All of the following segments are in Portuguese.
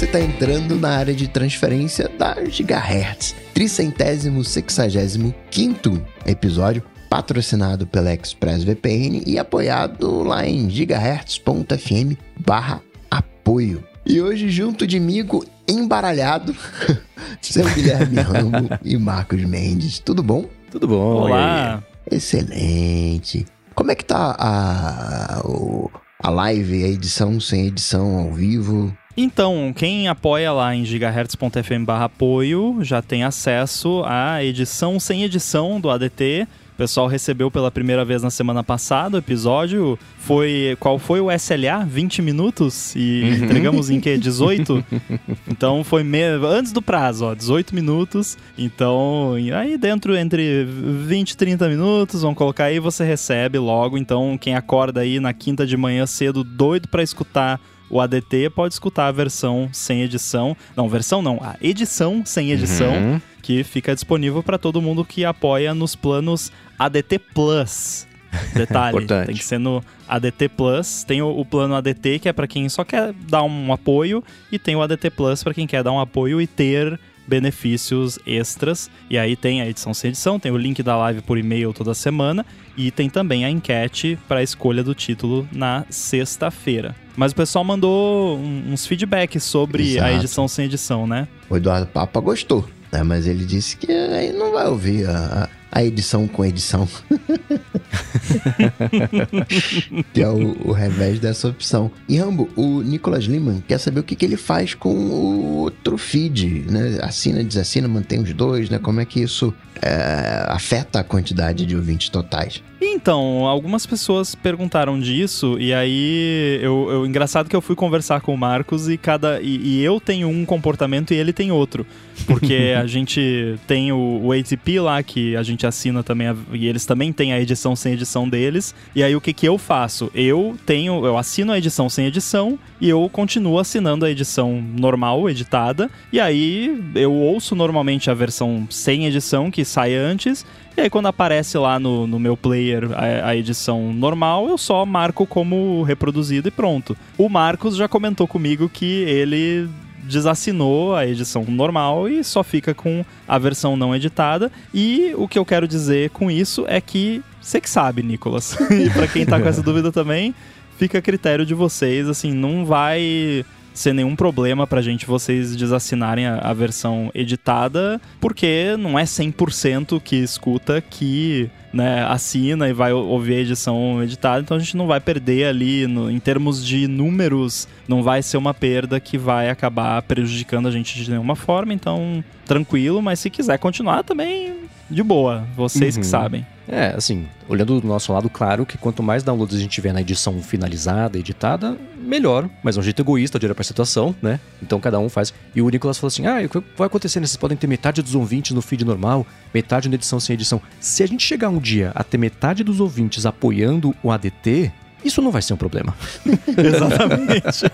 Você está entrando na área de transferência da Gigahertz. Tricentésimo sexagésimo quinto episódio, patrocinado pela ExpressVPN e apoiado lá em gigahertz.fm barra apoio. E hoje, junto de migo embaralhado, seu Guilherme Rambo e Marcos Mendes. Tudo bom? Tudo bom. Olá. Excelente. Como é que tá a, a live, a edição sem edição ao vivo? Então, quem apoia lá em gigahertz.fm barra apoio já tem acesso à edição sem edição do ADT. O pessoal recebeu pela primeira vez na semana passada o episódio. Foi. Qual foi o SLA? 20 minutos? E entregamos em que? 18? Então foi me... antes do prazo, ó, 18 minutos. Então, aí dentro entre 20 e 30 minutos, vamos colocar aí, você recebe logo. Então, quem acorda aí na quinta de manhã cedo, doido pra escutar o ADT, pode escutar a versão sem edição. Não, versão não, a edição sem edição, Uhum. que fica disponível pra todo mundo que apoia nos planos ADT Plus. Detalhe, tem que ser no ADT Plus. Tem o, o plano ADT, que é pra quem só quer dar um apoio, e tem o ADT Plus pra quem quer dar um apoio e ter benefícios extras. E aí tem a edição sem edição, tem o link da live por e-mail toda semana e tem também a enquete para a escolha do título na sexta-feira. Mas o pessoal mandou uns feedbacks sobre a Exato. edição sem edição, né? O Eduardo Papa gostou, né? Mas ele disse que aí não vai ouvir a, a- a edição com edição. que é o, o revés dessa opção. E Rambo, o Nicolas Liman quer saber o que, que ele faz com o outro feed, né? Assina, desassina, mantém os dois, né? Como é que isso é, afeta a quantidade de ouvintes totais? Então, algumas pessoas perguntaram disso, e aí eu, eu- engraçado que eu fui conversar com o Marcos e cada. E, e eu tenho um comportamento e ele tem outro. Porque a gente tem o, o ATP lá, que a gente assina também, a- e eles também têm a edição sem edição deles. E aí o que, que eu faço? Eu tenho. Eu assino a edição sem edição e eu continuo assinando a edição normal, editada. E aí eu ouço normalmente a versão sem edição, que sai antes. E aí, quando aparece lá no, no meu player a, a edição normal, eu só marco como reproduzido e pronto. O Marcos já comentou comigo que ele desassinou a edição normal e só fica com a versão não editada. E o que eu quero dizer com isso é que você que sabe, Nicolas. e pra quem tá com essa dúvida também, fica a critério de vocês, assim, não vai ser nenhum problema pra gente vocês desassinarem a, a versão editada, porque não é 100% que escuta que né, assina e vai ou- ouvir a edição editada, então a gente não vai perder ali no- em termos de números, não vai ser uma perda que vai acabar prejudicando a gente de nenhuma forma, então tranquilo, mas se quiser continuar também de boa, vocês que Uhum. sabem. É, assim, olhando do nosso lado, claro que quanto mais downloads a gente tiver na edição finalizada, editada, melhor. Mas é um jeito egoísta de olhar pra situação, né? Então cada um faz. E o Nicolas falou assim: ah, o que vai acontecer? né? Vocês podem ter metade dos ouvintes no feed normal, metade na edição sem edição. Se a gente chegar um dia a ter metade dos ouvintes apoiando o ADT. Isso não vai ser um problema. Exatamente.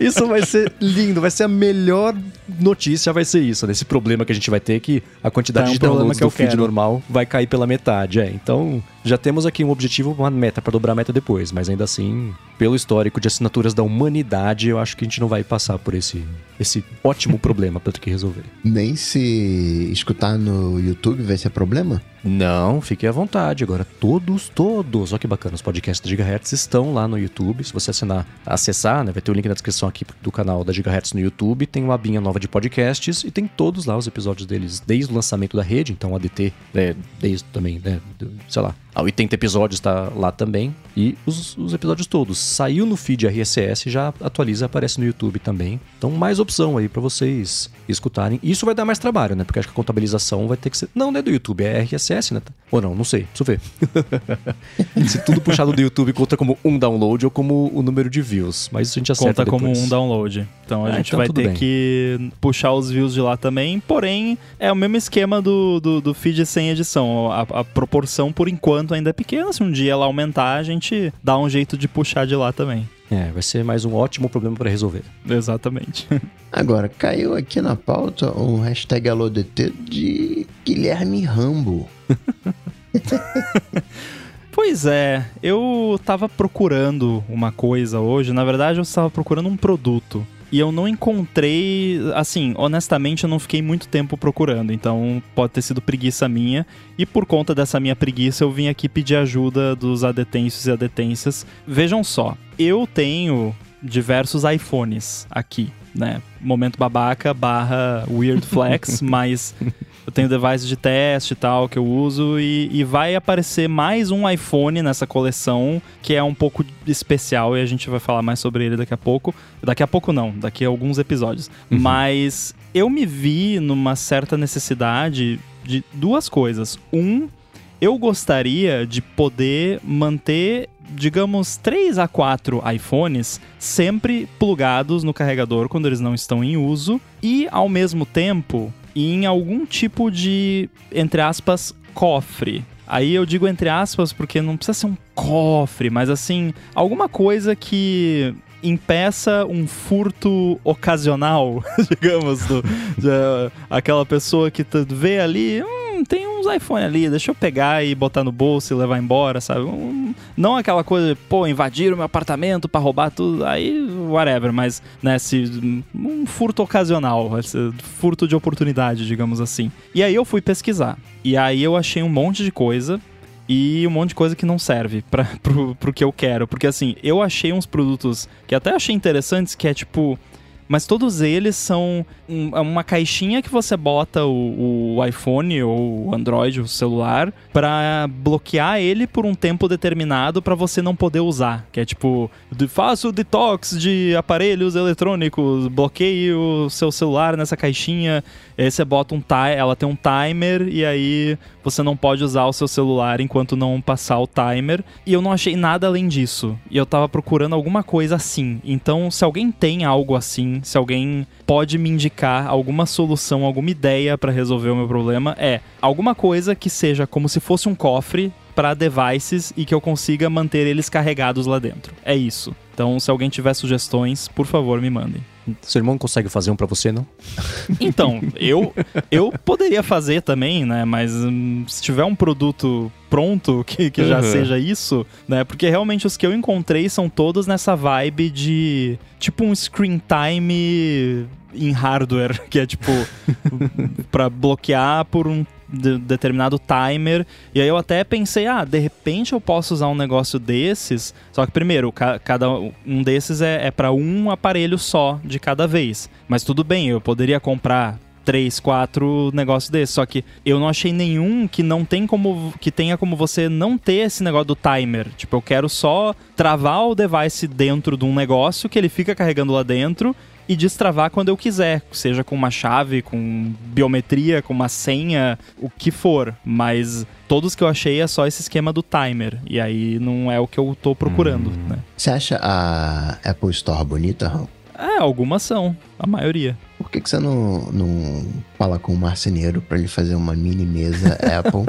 Isso vai ser lindo, vai ser a melhor notícia, vai ser isso, nesse problema que a gente vai ter que a quantidade Tá, é um de problema downloads que eu do feed quero. normal vai cair pela metade, é. Então, já temos aqui um objetivo, uma meta para dobrar a meta depois, mas ainda assim, pelo histórico de assinaturas da humanidade, eu acho que a gente não vai passar por esse esse ótimo problema para ter que resolver. Nem se escutar no YouTube vai ser problema? Não, fique à vontade. Agora, todos, todos, olha que bacana, os podcasts da Gigahertz estão lá no YouTube. Se você assinar, acessar, né, vai ter o link na descrição aqui do canal da Gigahertz no YouTube. Tem uma abinha nova de podcasts e tem todos lá os episódios deles desde o lançamento da rede. Então, o ADT, é, desde também, né, sei lá, a 80 episódios está lá também. E os, os episódios todos. Saiu no feed RSS, já atualiza, aparece no YouTube também. Então, mais opção aí para vocês escutarem. Isso vai dar mais trabalho, né? Porque acho que a contabilização vai ter que ser. Não, não é do YouTube, é RSS, né? Ou não, não sei, preciso ver. Se tudo puxado do YouTube conta como um download ou como o número de views. Mas isso a gente acerta Conta como depois. um download. Então a Ah, gente então vai ter bem. que puxar os views de lá também. Porém, é o mesmo esquema do, do, do feed sem edição. A, a proporção, por enquanto, ainda é pequena. Se um dia ela aumentar, a gente dá um jeito de puxar de lá também. É, vai ser mais um ótimo problema para resolver. Exatamente. Agora, caiu aqui na pauta um hashtag AloDT de Guilherme Rambo. Pois é, eu tava procurando uma coisa hoje. Na verdade, eu estava procurando um produto. E eu não encontrei, assim, honestamente eu não fiquei muito tempo procurando, então pode ter sido preguiça minha e por conta dessa minha preguiça eu vim aqui pedir ajuda dos adetêncios e adetências. Vejam só, eu tenho diversos iPhones aqui, né? Momento babaca barra weird flex, mas eu tenho device de teste e tal que eu uso e, e, vai aparecer mais um iPhone nessa coleção que é um pouco especial e a gente vai falar mais sobre ele daqui a pouco. Daqui a pouco não, daqui a alguns episódios. Uhum. Mas eu me vi numa certa necessidade de duas coisas. Um, eu gostaria de poder manter digamos, 3 a 4 iPhones sempre plugados no carregador quando eles não estão em uso e, ao mesmo tempo, em algum tipo de, entre aspas, cofre. Aí eu digo entre aspas porque não precisa ser um cofre, mas assim, alguma coisa que impeça um furto ocasional, digamos, do, de, uh, aquela pessoa que vê ali, hum, tem uns iPhone ali, deixa eu pegar e botar no bolso e levar embora, sabe? Um, não aquela coisa de, pô, invadir o meu apartamento para roubar tudo, aí whatever, mas, né, se, um furto ocasional, furto de oportunidade, digamos assim. E aí eu fui pesquisar, e aí eu achei um monte de coisa, e um monte de coisa que não serve para pro, pro que eu quero. Porque assim, eu achei uns produtos que até achei interessantes, que é tipo mas todos eles são é uma caixinha que você bota o, o iPhone ou o Android, o celular, para bloquear ele por um tempo determinado para você não poder usar. Que é tipo, faça o detox de aparelhos eletrônicos, bloqueie o seu celular nessa caixinha. Aí você bota um timer, ela tem um timer e aí você não pode usar o seu celular enquanto não passar o timer. E eu não achei nada além disso. E eu tava procurando alguma coisa assim. Então, se alguém tem algo assim se alguém pode me indicar alguma solução, alguma ideia para resolver o meu problema, é alguma coisa que seja como se fosse um cofre para devices e que eu consiga manter eles carregados lá dentro. É isso. Então, se alguém tiver sugestões, por favor, me mandem. Seu irmão consegue fazer um para você, não? Então, eu eu poderia fazer também, né? Mas hum, se tiver um produto pronto que, que já uhum. seja isso, né? Porque realmente os que eu encontrei são todos nessa vibe de tipo um screen time em hardware, que é tipo para bloquear por um de, determinado timer. E aí eu até pensei, ah, de repente eu posso usar um negócio desses. Só que primeiro, ca cada um desses é, é para um aparelho só de cada vez. Mas tudo bem, eu poderia comprar três, quatro negócios desses. Só que eu não achei nenhum que não tem como que tenha como você não ter esse negócio do timer. Tipo, eu quero só travar o device dentro de um negócio que ele fica carregando lá dentro e destravar quando eu quiser, seja com uma chave, com biometria, com uma senha, o que for. Mas todos que eu achei é só esse esquema do timer. E aí não é o que eu tô procurando, hum. né? Você acha a Apple Store bonita, Raul? É, algumas são, a maioria. Por que, que você não, não fala com o marceneiro para ele fazer uma mini mesa Apple?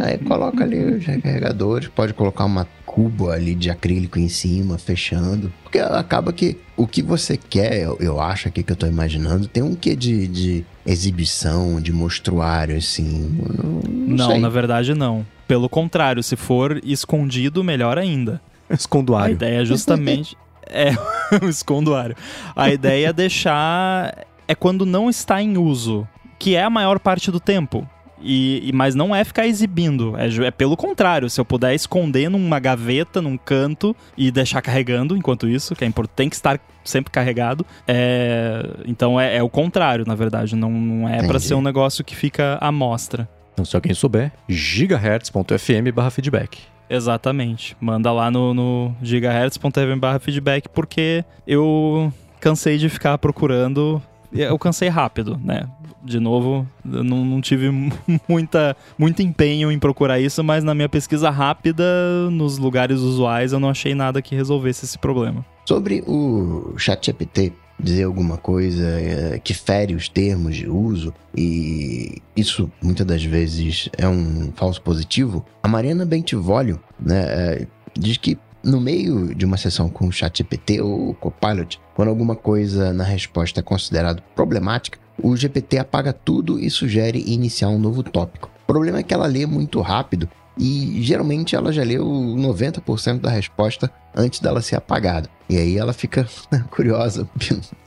Aí coloca ali os recarregadores, pode colocar uma cubo ali de acrílico em cima, fechando. Porque acaba que o que você quer, eu, eu acho aqui que eu tô imaginando, tem um quê de, de exibição, de mostruário, assim. Não, não, não na verdade não. Pelo contrário, se for escondido, melhor ainda. Esconduário. A ideia é justamente. é, o esconduário. A ideia é deixar. É quando não está em uso, que é a maior parte do tempo. E, e, mas não é ficar exibindo, é, é, pelo contrário. Se eu puder esconder numa gaveta, num canto e deixar carregando enquanto isso, que é importante, tem que estar sempre carregado. É, então é, é, o contrário, na verdade. Não, não é para ser um negócio que fica à mostra. Então, se alguém souber, gigahertz.fm/feedback. Exatamente. Manda lá no, no gigahertz.fm/feedback porque eu cansei de ficar procurando eu cansei rápido, né? De novo, não, não, tive muita, muito empenho em procurar isso, mas na minha pesquisa rápida, nos lugares usuais, eu não achei nada que resolvesse esse problema. Sobre o ChatGPT, dizer alguma coisa é, que fere os termos de uso e isso muitas das vezes é um falso positivo, a Mariana Bentivolio né, é, diz que no meio de uma sessão com o ChatGPT ou Copilot, quando alguma coisa na resposta é considerada problemática, o GPT apaga tudo e sugere iniciar um novo tópico. O problema é que ela lê muito rápido e geralmente ela já leu 90% da resposta antes dela ser apagada. E aí ela fica curiosa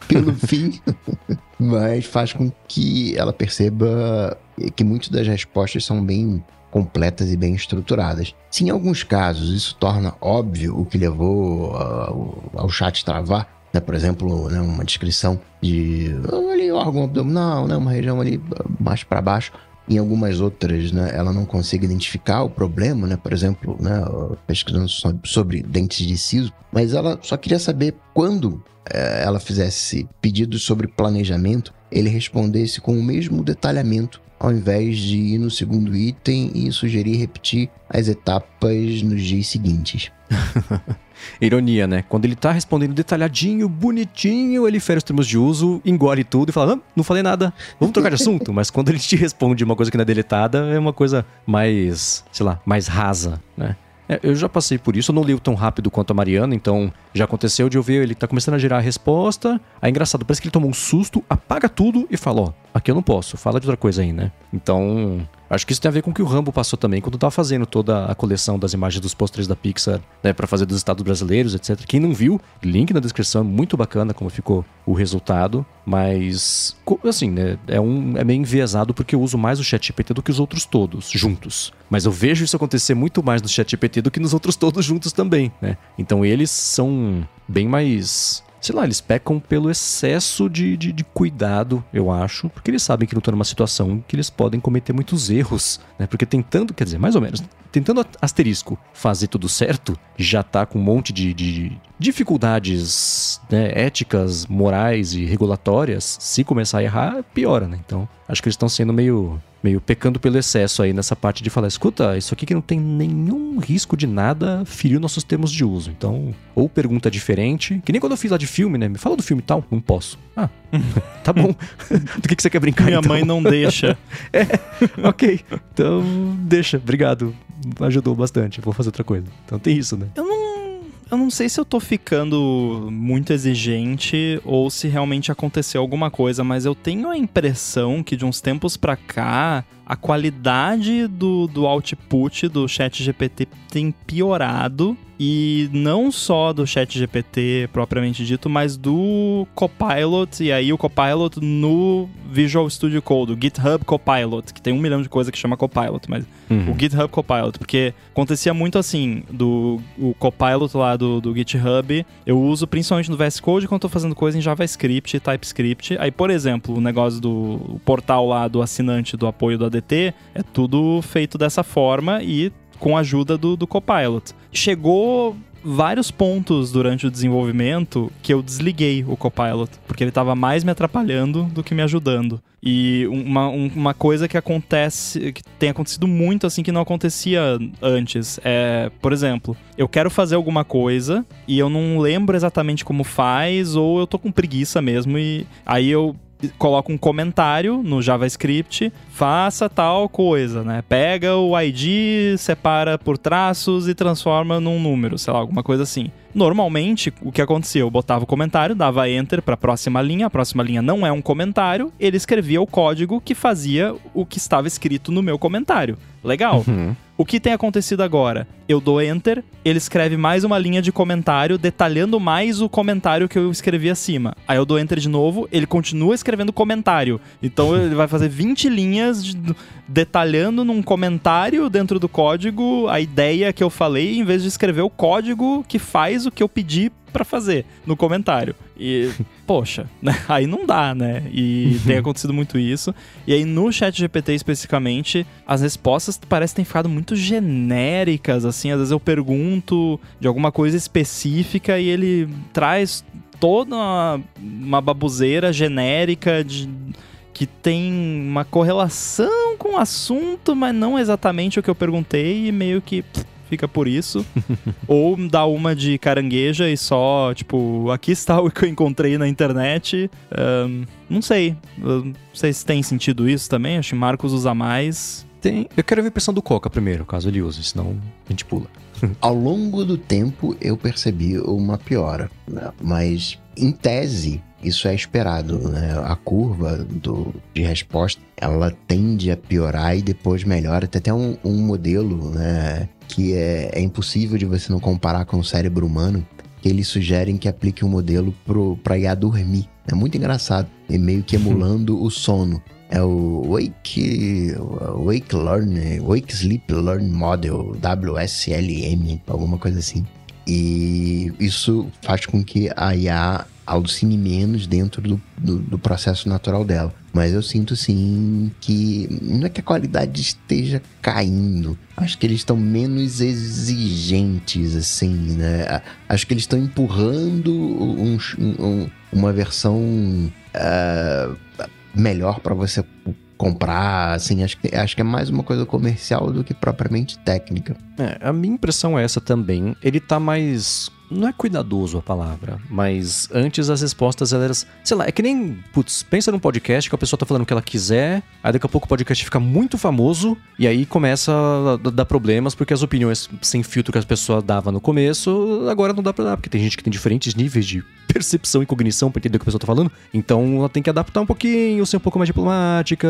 pelo fim, mas faz com que ela perceba que muitas das respostas são bem completas e bem estruturadas. Se em alguns casos isso torna óbvio o que levou ao, ao chat travar, né, por exemplo, né, uma descrição de ali, órgão abdominal, né, uma região ali mais para baixo, em algumas outras, né, ela não consegue identificar o problema, né, por exemplo, né, pesquisando sobre dentes de siso, mas ela só queria saber quando é, ela fizesse pedidos sobre planejamento, ele respondesse com o mesmo detalhamento ao invés de ir no segundo item e sugerir repetir as etapas nos dias seguintes. Ironia, né? Quando ele tá respondendo detalhadinho, bonitinho, ele fere os termos de uso, engole tudo e fala: ah, não falei nada, vamos trocar de assunto. Mas quando ele te responde uma coisa que não é deletada, é uma coisa mais, sei lá, mais rasa, né? É, eu já passei por isso, eu não leio tão rápido quanto a Mariana, então já aconteceu de eu ver ele tá começando a gerar a resposta. Aí engraçado, parece que ele tomou um susto, apaga tudo e fala: Ó, aqui eu não posso, fala de outra coisa aí, né? Então, Acho que isso tem a ver com o que o Rambo passou também quando estava fazendo toda a coleção das imagens dos pôsteres da Pixar, né, para fazer dos estados brasileiros, etc. Quem não viu, link na descrição, muito bacana como ficou o resultado, mas assim, né, é um é meio enviesado porque eu uso mais o ChatGPT do que os outros todos juntos. Mas eu vejo isso acontecer muito mais no ChatGPT do que nos outros todos juntos também, né? Então eles são bem mais sei lá, eles pecam pelo excesso de, de, de, cuidado, eu acho, porque eles sabem que não estão numa situação que eles podem cometer muitos erros, né? Porque tentando, quer dizer, mais ou menos, tentando asterisco fazer tudo certo, já tá com um monte de, de dificuldades né, éticas, morais e regulatórias. Se começar a errar, piora, né? Então, acho que eles estão sendo meio meio pecando pelo excesso aí nessa parte de falar, escuta, isso aqui que não tem nenhum risco de nada feriu nossos termos de uso. Então, ou pergunta diferente, que nem quando eu fiz lá de filme, né? Me fala do filme tal, não posso. Ah, tá bom. do que, que você quer brincar Minha então? mãe não deixa. é, ok. Então, deixa, obrigado. Ajudou bastante, vou fazer outra coisa. Então tem isso, né? Eu não eu não sei se eu tô ficando muito exigente ou se realmente aconteceu alguma coisa, mas eu tenho a impressão que de uns tempos pra cá a qualidade do, do output do chat GPT tem piorado e não só do chat GPT propriamente dito, mas do Copilot, e aí o Copilot no Visual Studio Code, o GitHub Copilot, que tem um milhão de coisas que chama Copilot, mas uhum. o GitHub Copilot, porque acontecia muito assim, do o Copilot lá do, do GitHub, eu uso principalmente no VS Code quando estou fazendo coisa em JavaScript e TypeScript. Aí, por exemplo, o negócio do portal lá do assinante do apoio do ADT, é tudo feito dessa forma e com a ajuda do, do Copilot. Chegou vários pontos durante o desenvolvimento que eu desliguei o Copilot, porque ele estava mais me atrapalhando do que me ajudando. E uma, uma coisa que acontece, que tem acontecido muito assim que não acontecia antes, é, por exemplo, eu quero fazer alguma coisa e eu não lembro exatamente como faz, ou eu tô com preguiça mesmo, e aí eu coloca um comentário no JavaScript, faça tal coisa, né? Pega o ID, separa por traços e transforma num número, sei lá, alguma coisa assim. Normalmente, o que acontecia? Eu botava o comentário, dava enter para a próxima linha, a próxima linha não é um comentário, ele escrevia o código que fazia o que estava escrito no meu comentário. Legal. Uhum. O que tem acontecido agora? Eu dou enter, ele escreve mais uma linha de comentário, detalhando mais o comentário que eu escrevi acima. Aí eu dou enter de novo, ele continua escrevendo comentário. Então ele vai fazer 20 linhas de, detalhando num comentário dentro do código a ideia que eu falei, em vez de escrever o código que faz o que eu pedi para fazer no comentário. E, poxa, né? aí não dá, né? E tem acontecido muito isso. E aí no chat GPT especificamente, as respostas parecem ter ficado muito genéricas, assim. Às vezes eu pergunto de alguma coisa específica e ele traz toda uma, uma babuzeira genérica de que tem uma correlação com o assunto, mas não exatamente o que eu perguntei e meio que fica por isso. Ou dá uma de carangueja e só, tipo, aqui está o que eu encontrei na internet. Um, não sei. Não sei se tem sentido isso também. Acho que Marcos usa mais. Tem. Eu quero ver a impressão do Coca primeiro, caso ele use, senão a gente pula. Ao longo do tempo eu percebi uma piora, né? mas em tese isso é esperado, né? A curva do, de resposta ela tende a piorar e depois melhora. Tem até um, um modelo, né? Que é, é impossível de você não comparar com o cérebro humano, que eles sugerem que aplique um modelo para IA dormir. É muito engraçado, é meio que emulando o sono. É o Wake, Wake Learn, Wake Sleep Learn Model, WSLM, alguma coisa assim. E isso faz com que a IA alucine menos dentro do, do, do, processo natural dela. Mas eu sinto sim que não é que a qualidade esteja caindo. Acho que eles estão menos exigentes, assim, né? Acho que eles estão empurrando um, um, uma versão uh, melhor para você comprar, assim, acho que, acho que é mais uma coisa comercial do que propriamente técnica. É, a minha impressão é essa também. Ele tá mais não é cuidadoso a palavra, mas antes as respostas elas, sei lá, é que nem, putz, pensa num podcast que a pessoa tá falando o que ela quiser, aí daqui a pouco o podcast fica muito famoso e aí começa a dar problemas porque as opiniões sem filtro que as pessoas davam no começo, agora não dá pra dar, porque tem gente que tem diferentes níveis de percepção e cognição pra entender o que a pessoa tá falando, então ela tem que adaptar um pouquinho, ser um pouco mais diplomática,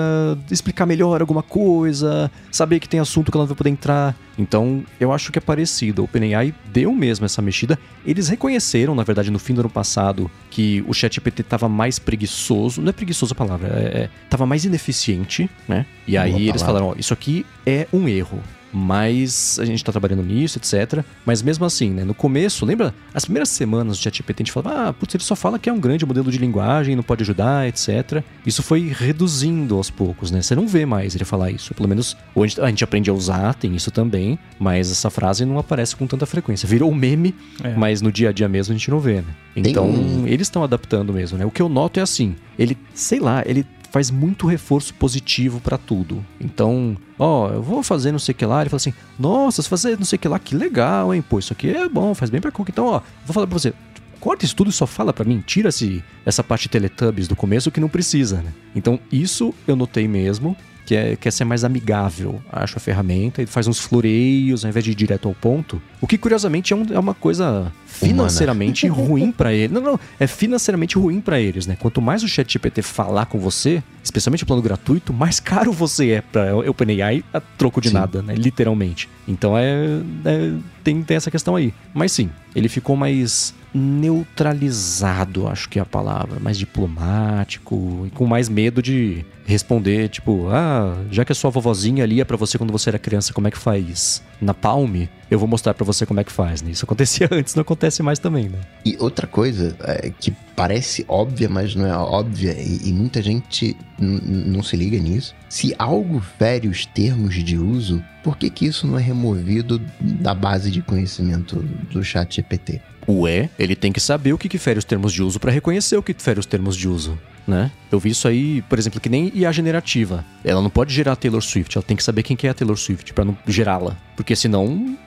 explicar melhor alguma coisa, saber que tem assunto que ela não vai poder entrar. Então, eu acho que é parecido. O OpenAI deu mesmo essa mexida. Eles reconheceram, na verdade, no fim do ano passado, que o ChatGPT estava mais preguiçoso. Não é preguiçoso a palavra, é, é, mais ineficiente, né? E aí eles falaram: ó, isso aqui é um erro mas a gente está trabalhando nisso, etc. Mas mesmo assim, né, no começo, lembra? As primeiras semanas do ChatGPT a gente falava, ah, putz, ele só fala que é um grande modelo de linguagem, não pode ajudar, etc. Isso foi reduzindo aos poucos, né? Você não vê mais ele falar isso. Pelo menos ou a gente, aprende a usar, tem isso também, mas essa frase não aparece com tanta frequência. Virou um meme, é. mas no dia a dia mesmo a gente não vê, né? Então, um... eles estão adaptando mesmo, né? O que eu noto é assim, ele, sei lá, ele faz muito reforço positivo para tudo. Então, ó, eu vou fazer não sei o que lá. Ele fala assim: Nossa, se fazer não sei o que lá, que legal, hein? Pô, isso aqui é bom, faz bem pra Cook. Então, ó, vou falar pra você. Corta isso tudo e só fala para mim, tira -se essa parte Teletubbies do começo que não precisa, né? Então, isso eu notei mesmo que é, quer ser mais amigável, acho, a ferramenta. Ele faz uns floreios ao invés de ir direto ao ponto. O que, curiosamente, é, um, é uma coisa financeiramente ruim para ele. Não, não, é financeiramente ruim para eles, né? Quanto mais o ChatGPT falar com você, especialmente o plano gratuito, mais caro você é para OpenAI a troco de sim. nada, né? Literalmente. Então é, é tem, tem essa questão aí. Mas sim, ele ficou mais neutralizado, acho que é a palavra, mais diplomático e com mais medo de responder, tipo, ah, já que a sua vovozinha lia para você quando você era criança como é que faz na Palme, eu vou mostrar para você como é que faz, né? Isso acontecia antes, não acontece mais também, né? E outra coisa é, que parece óbvia, mas não é óbvia, e, e muita gente não se liga nisso. Se algo fere os termos de uso, por que, que isso não é removido da base de conhecimento do chat GPT? Ué, ele tem que saber o que, que fere os termos de uso para reconhecer o que fere os termos de uso né? Eu vi isso aí, por exemplo, que nem IA generativa. Ela não pode gerar a Taylor Swift, ela tem que saber quem que é a Taylor Swift para não gerá-la, porque senão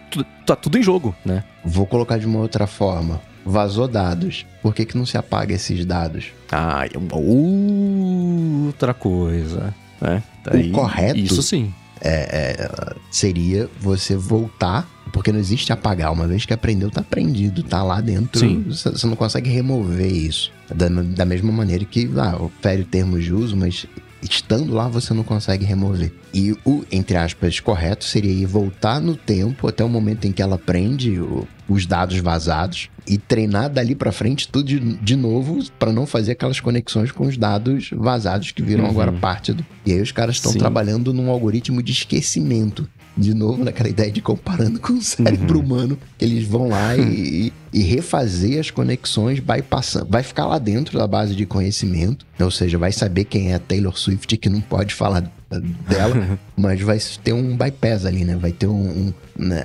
tá tudo em jogo, né? Vou colocar de uma outra forma. Vazou dados. Por que, que não se apaga esses dados? Ah, é uma outra coisa. Né? Daí, o correto. Isso sim. É, é, seria você voltar porque não existe apagar. Uma vez que aprendeu, tá aprendido, tá lá dentro. Sim. Você não consegue remover isso. Da, da mesma maneira que, ah, fere o termo de uso, mas estando lá você não consegue remover. E o, entre aspas, correto seria ir voltar no tempo até o momento em que ela aprende o, os dados vazados e treinar dali para frente tudo de, de novo para não fazer aquelas conexões com os dados vazados que viram uhum. agora parte do. E aí os caras estão trabalhando num algoritmo de esquecimento de novo naquela ideia de comparando com o cérebro uhum. humano, eles vão lá e, e, refazer as conexões bypassando. Vai ficar lá dentro da base de conhecimento, ou seja, vai saber quem é a Taylor Swift que não pode falar dela, mas vai ter um bypass ali, né? Vai ter um, um né,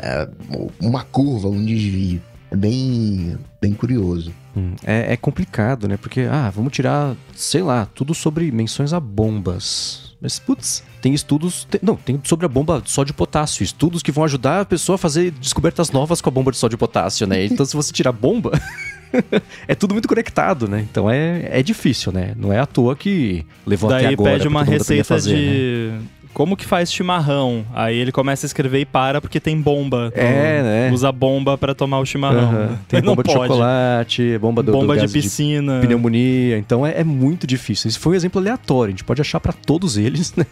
uma curva, um desvio. É bem, bem curioso. Hum, é, é complicado, né? Porque, ah, vamos tirar, sei lá, tudo sobre menções a bombas mas, putz, tem estudos. Tem, não, tem sobre a bomba de sódio potássio. Estudos que vão ajudar a pessoa a fazer descobertas novas com a bomba de sódio potássio, né? Então, se você tirar a bomba. é tudo muito conectado, né? Então é, é difícil, né? Não é à toa que levou Daí até agora. pede uma receita fazer, de. Né? Como que faz chimarrão? Aí ele começa a escrever e para porque tem bomba. É, né? Usa bomba para tomar o chimarrão. Uhum. Tem bomba de chocolate, bomba do, bomba do de piscina, de pneumonia. Então é, é, muito difícil. Isso foi um exemplo aleatório. A gente pode achar para todos eles, né?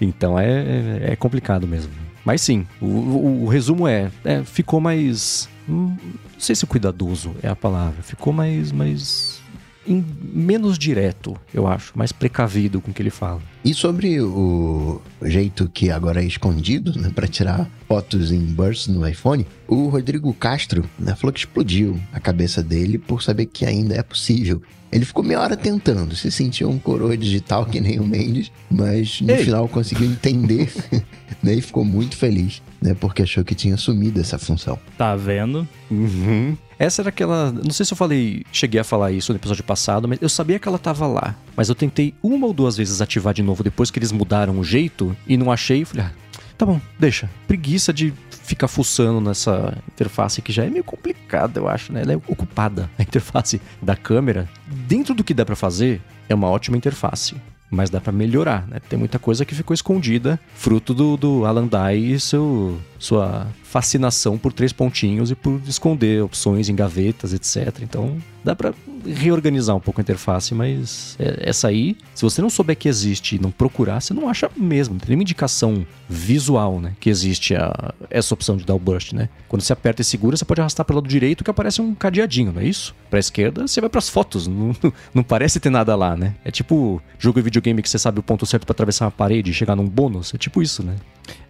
então é, é, é complicado mesmo. Mas sim, o, o, o resumo é, é, ficou mais. hum, Não sei se cuidadoso é a palavra. Ficou mais. mais em- menos direto, eu acho. Mais precavido com o que ele fala. E sobre o jeito que agora é escondido, né, para tirar fotos em bursts no iPhone, o Rodrigo Castro né, falou que explodiu a cabeça dele por saber que ainda é possível. Ele ficou meia hora tentando, se sentiu um coroa digital que nem o Mendes, mas no Ei. final conseguiu entender né, e ficou muito feliz, né, porque achou que tinha sumido essa função. Tá vendo? Uhum. Essa era aquela. Não sei se eu falei, cheguei a falar isso no episódio passado, mas eu sabia que ela tava lá. Mas eu tentei uma ou duas vezes ativar de novo depois que eles mudaram o jeito e não achei. Falei, ah, tá bom, deixa. Preguiça de ficar fuçando nessa interface que já é meio complicada, eu acho, né? Ela é ocupada, a interface da câmera. Dentro do que dá pra fazer, é uma ótima interface. Mas dá pra melhorar, né? Tem muita coisa que ficou escondida, fruto do, do Alan Dye e seu, sua fascinação por três pontinhos e por esconder opções em gavetas, etc. Então, dá pra reorganizar um pouco a interface, mas é- essa aí, se você não souber que existe e não procurar, você não acha mesmo. Não tem nenhuma indicação visual, né? Que existe a, essa opção de dar o burst, né? Quando você aperta e segura, você pode arrastar pro lado direito que aparece um cadeadinho, não é isso? Pra esquerda, você vai pras fotos. Não, não parece ter nada lá, né? É tipo jogo de videogame que você sabe o ponto certo pra atravessar uma parede e chegar num bônus. É tipo isso, né?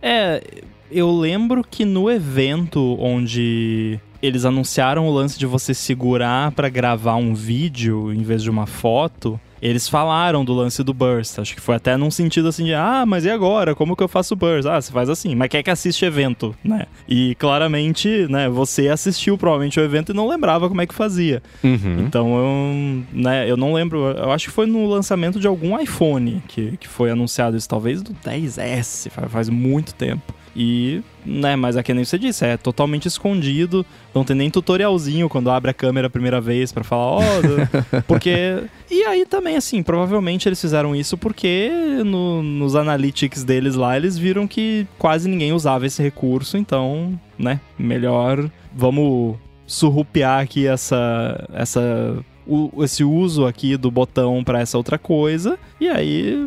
É, eu lembro que no evento onde eles anunciaram o lance de você segurar pra gravar um vídeo em vez de uma foto, eles falaram do lance do burst. Acho que foi até num sentido assim de, ah, mas e agora? Como que eu faço burst? Ah, você faz assim. Mas quem é que assiste evento, né? E claramente, né, você assistiu provavelmente o evento e não lembrava como é que fazia. Uhum. Então eu, né, eu não lembro, eu acho que foi no lançamento de algum iPhone que, que foi anunciado isso, talvez do 10S, faz, faz muito tempo. E, né, mas é que nem você disse, é totalmente escondido, não tem nem tutorialzinho quando abre a câmera a primeira vez pra falar, ó, do- porque... E aí também, assim, provavelmente eles fizeram isso porque no- nos analytics deles lá, eles viram que quase ninguém usava esse recurso, então, né, melhor vamos surrupiar aqui essa, essa o- esse uso aqui do botão pra essa outra coisa. E aí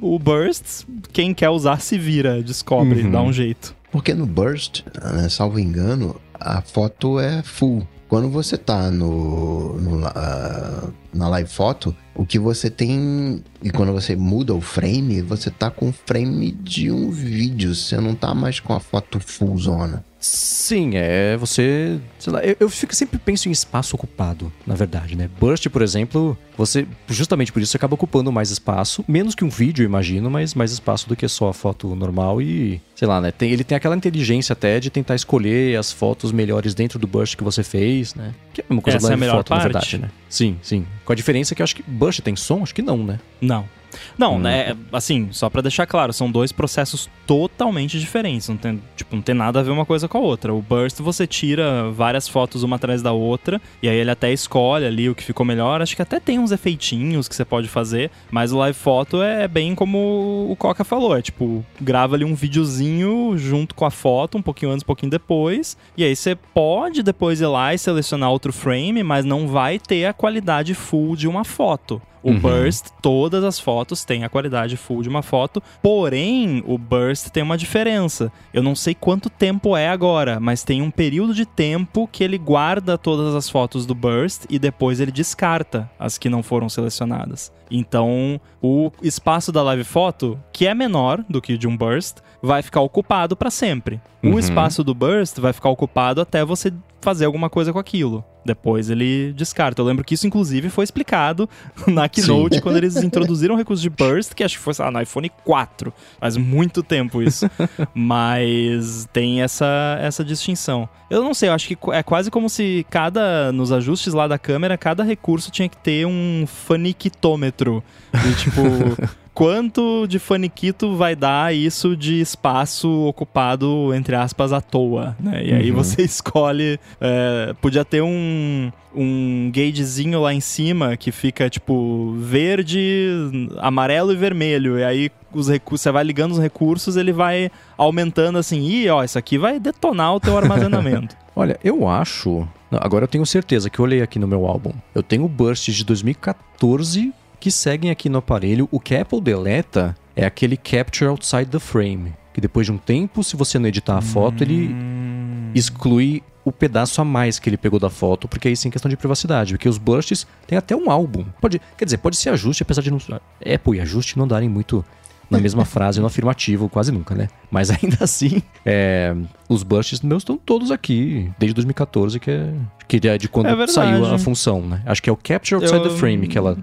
o burst, quem quer usar se vira, descobre, Uhum. dá um jeito. Porque no Burst, né, salvo engano, a foto é full. Quando você tá no, no, ah, na live foto, o que você tem. E quando você muda o frame, você tá com o frame de um vídeo. Você não tá mais com a foto full zona. Sim, é você. Sei lá, eu, eu fico, sempre penso em espaço ocupado, na verdade, né? Burst, por exemplo, você. Justamente por isso você acaba ocupando mais espaço. Menos que um vídeo, imagino, mas mais espaço do que só a foto normal e. Sei lá, né? Tem- ele tem aquela inteligência até de tentar escolher as fotos melhores dentro do Burst que você fez, né? Que é a mesma coisa Essa é a melhor foto, na parte? verdade, né? Sim, sim. Com a diferença que eu acho que Burst tem som? Acho que não, né? Não. Não, Hum. né, assim, só pra deixar claro, são dois processos totalmente diferentes, não tem, tipo, não tem nada a ver uma coisa com a outra. O Burst você tira várias fotos uma atrás da outra, e aí ele até escolhe ali o que ficou melhor. Acho que até tem uns efeitinhos que você pode fazer, mas o Live Photo é bem como o Coca falou, é tipo, grava ali um videozinho junto com a foto, um pouquinho antes, um pouquinho depois, e aí você pode depois ir lá e selecionar outro frame, mas não vai ter a qualidade full de uma foto. O Uhum. Burst, todas as fotos têm a qualidade full de uma foto, porém o Burst tem uma diferença. Eu não sei quanto tempo é agora, mas tem um período de tempo que ele guarda todas as fotos do Burst e depois ele descarta as que não foram selecionadas. Então, o espaço da live foto, que é menor do que o de um Burst, vai ficar ocupado para sempre. Uhum. O espaço do Burst vai ficar ocupado até você fazer alguma coisa com aquilo. Depois ele descarta. Eu lembro que isso, inclusive, foi explicado na Keynote quando eles introduziram o recurso de Burst, que acho que foi sei lá, no iPhone 4. Faz muito tempo isso. Mas tem essa, essa distinção. Eu não sei, eu acho que é quase como se cada, nos ajustes lá da câmera, cada recurso tinha que ter um faniquitômetro. Tipo. Quanto de faniquito vai dar isso de espaço ocupado, entre aspas, à toa, né? E aí Uhum. você escolhe. é, podia ter um, um gagezinho lá em cima que fica, tipo, verde, amarelo e vermelho. E aí os recursos, você vai ligando os recursos, ele vai aumentando assim. Ih, ó, isso aqui vai detonar o teu armazenamento. Olha, eu acho. Agora eu tenho certeza que eu olhei aqui no meu álbum. Eu tenho bursts de 2014 que seguem aqui no aparelho. O que Apple deleta é aquele Capture Outside the Frame. que depois de um tempo, se você não editar a foto, ele Hum. exclui o pedaço a mais que ele pegou da foto, porque aí sim é questão de privacidade, porque os bursts tem até um álbum. Pode, quer dizer, pode ser ajuste, apesar de não, Apple e ajuste não darem muito na mesma frase no afirmativo, quase nunca, né? Mas ainda assim, é, os bursts meus estão todos aqui, desde 2014, que é, que é de quando É saiu a função, né? Acho que é o Capture Outside Eu- the Frame, que ela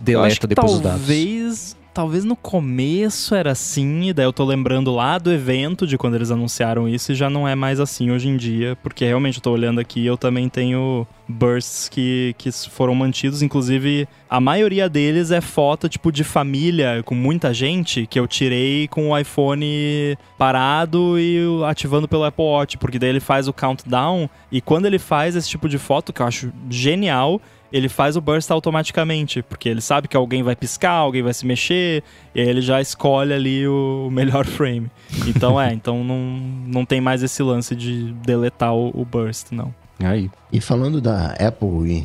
deleta depois os dados. talvez, talvez no começo era assim, e daí eu tô lembrando lá do evento de quando eles anunciaram isso e já não é mais assim hoje em dia, porque realmente eu tô olhando aqui eu também tenho bursts que, que foram mantidos, inclusive a maioria deles é foto tipo de família com muita gente que eu tirei com o iPhone parado e ativando pelo Apple Watch, porque daí ele faz o countdown e quando ele faz esse tipo de foto, que eu acho genial, ele faz o burst automaticamente, porque ele sabe que alguém vai piscar, alguém vai se mexer, e aí ele já escolhe ali o melhor frame. Então é, então não, não tem mais esse lance de deletar o, o burst, não. Aí. E falando da Apple e,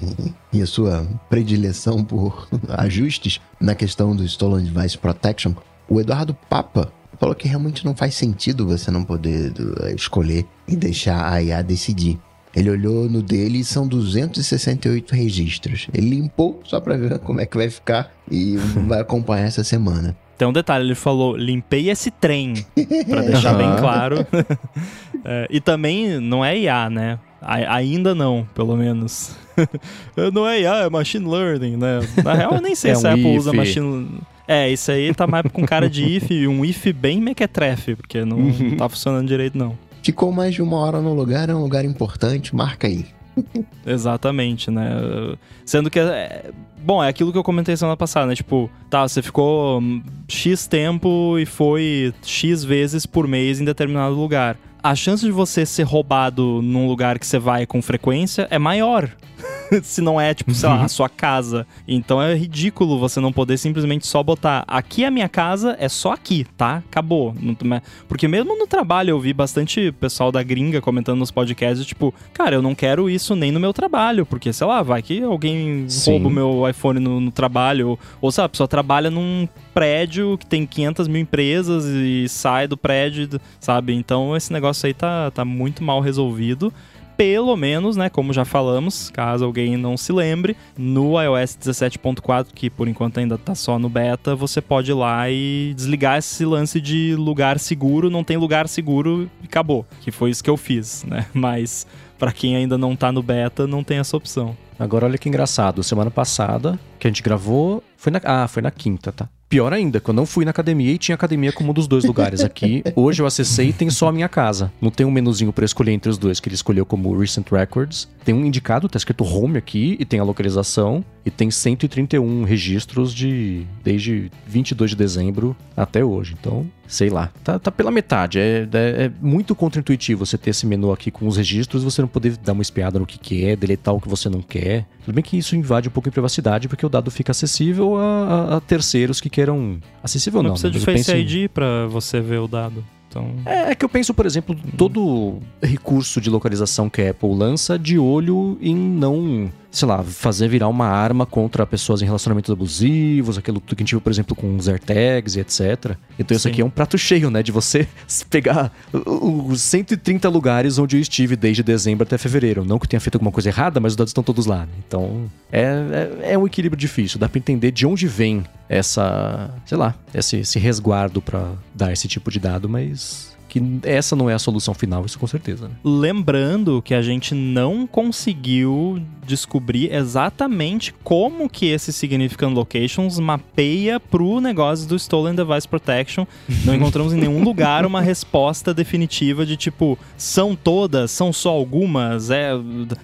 e a sua predileção por ajustes na questão do Stolen Device Protection, o Eduardo Papa falou que realmente não faz sentido você não poder do, escolher e deixar a IA decidir. Ele olhou no dele e são 268 registros. Ele limpou só pra ver como é que vai ficar e vai acompanhar essa semana. Tem um detalhe, ele falou, limpei esse trem, pra deixar bem claro. É, e também não é IA, né? A- ainda não, pelo menos. não é IA, é machine learning, né? Na real, eu nem sei É se um a Apple if. usa machine É, isso aí tá mais com cara de if, e um if bem mequetrefe, porque não, não tá funcionando direito, não. Ficou mais de uma hora no lugar, é um lugar importante, marca aí. Exatamente, né? Sendo que. é- Bom, é aquilo que eu comentei semana passada, né? Tipo, tá, você ficou X tempo e foi X vezes por mês em determinado lugar. A chance de você ser roubado num lugar que você vai com frequência é maior. Se não é, tipo, sei lá, a sua casa. Então é ridículo você não poder simplesmente só botar aqui é a minha casa, é só aqui, tá? Acabou. Porque mesmo no trabalho eu vi bastante pessoal da gringa comentando nos podcasts, tipo, cara, eu não quero isso nem no meu trabalho, porque, sei lá, vai que alguém Sim. rouba o meu iPhone no, no trabalho, ou, ou sabe, a pessoa trabalha num prédio que tem 500 mil empresas e sai do prédio, sabe? Então esse negócio aí tá, tá muito mal resolvido. Pelo menos, né, como já falamos, caso alguém não se lembre, no iOS 17.4, que por enquanto ainda tá só no beta, você pode ir lá e desligar esse lance de lugar seguro, não tem lugar seguro e acabou. Que foi isso que eu fiz, né? Mas pra quem ainda não tá no beta, não tem essa opção. Agora olha que engraçado. Semana passada, que a gente gravou. Foi na. Ah, foi na quinta, tá? Pior ainda, quando eu não fui na academia e tinha academia como um dos dois lugares aqui. Hoje eu acessei e tem só a minha casa. Não tem um menuzinho pra escolher entre os dois, que ele escolheu como Recent Records. Tem um indicado, tá escrito Home aqui, e tem a localização. E tem 131 registros de desde 22 de dezembro até hoje. Então, sei lá. Tá, tá pela metade. É, é, é muito contra-intuitivo você ter esse menu aqui com os registros você não poder dar uma espiada no que, que é, deletar o que você não quer. Tudo bem que isso invade um pouco a privacidade, porque o dado fica acessível a, a- a terceiros que queiram. Acessível Não, não, precisa né? de Face em- ID pra você ver o dado. Então, é, é que eu penso, por exemplo, todo recurso de localização que a Apple lança de olho em não, sei lá, fazer virar uma arma contra pessoas em relacionamentos abusivos, aquilo que a gente viu, por exemplo, com os AirTags e etc. Então isso Sim. aqui é um prato cheio, né, de você pegar os 130 lugares onde eu estive desde dezembro até fevereiro. Não que eu tenha feito alguma coisa errada, mas os dados estão todos lá. né? Então é, é, é um equilíbrio difícil. Dá pra entender de onde vem essa, sei lá, esse, esse resguardo pra dar esse tipo de dado, mas que essa não é a solução final, isso com certeza. Né? lembrando que a gente não conseguiu descobrir exatamente como que esse Significant Locations mapeia pro negócio do Stolen Device Protection. Não encontramos em nenhum lugar uma resposta definitiva de tipo, são todas, são só algumas, é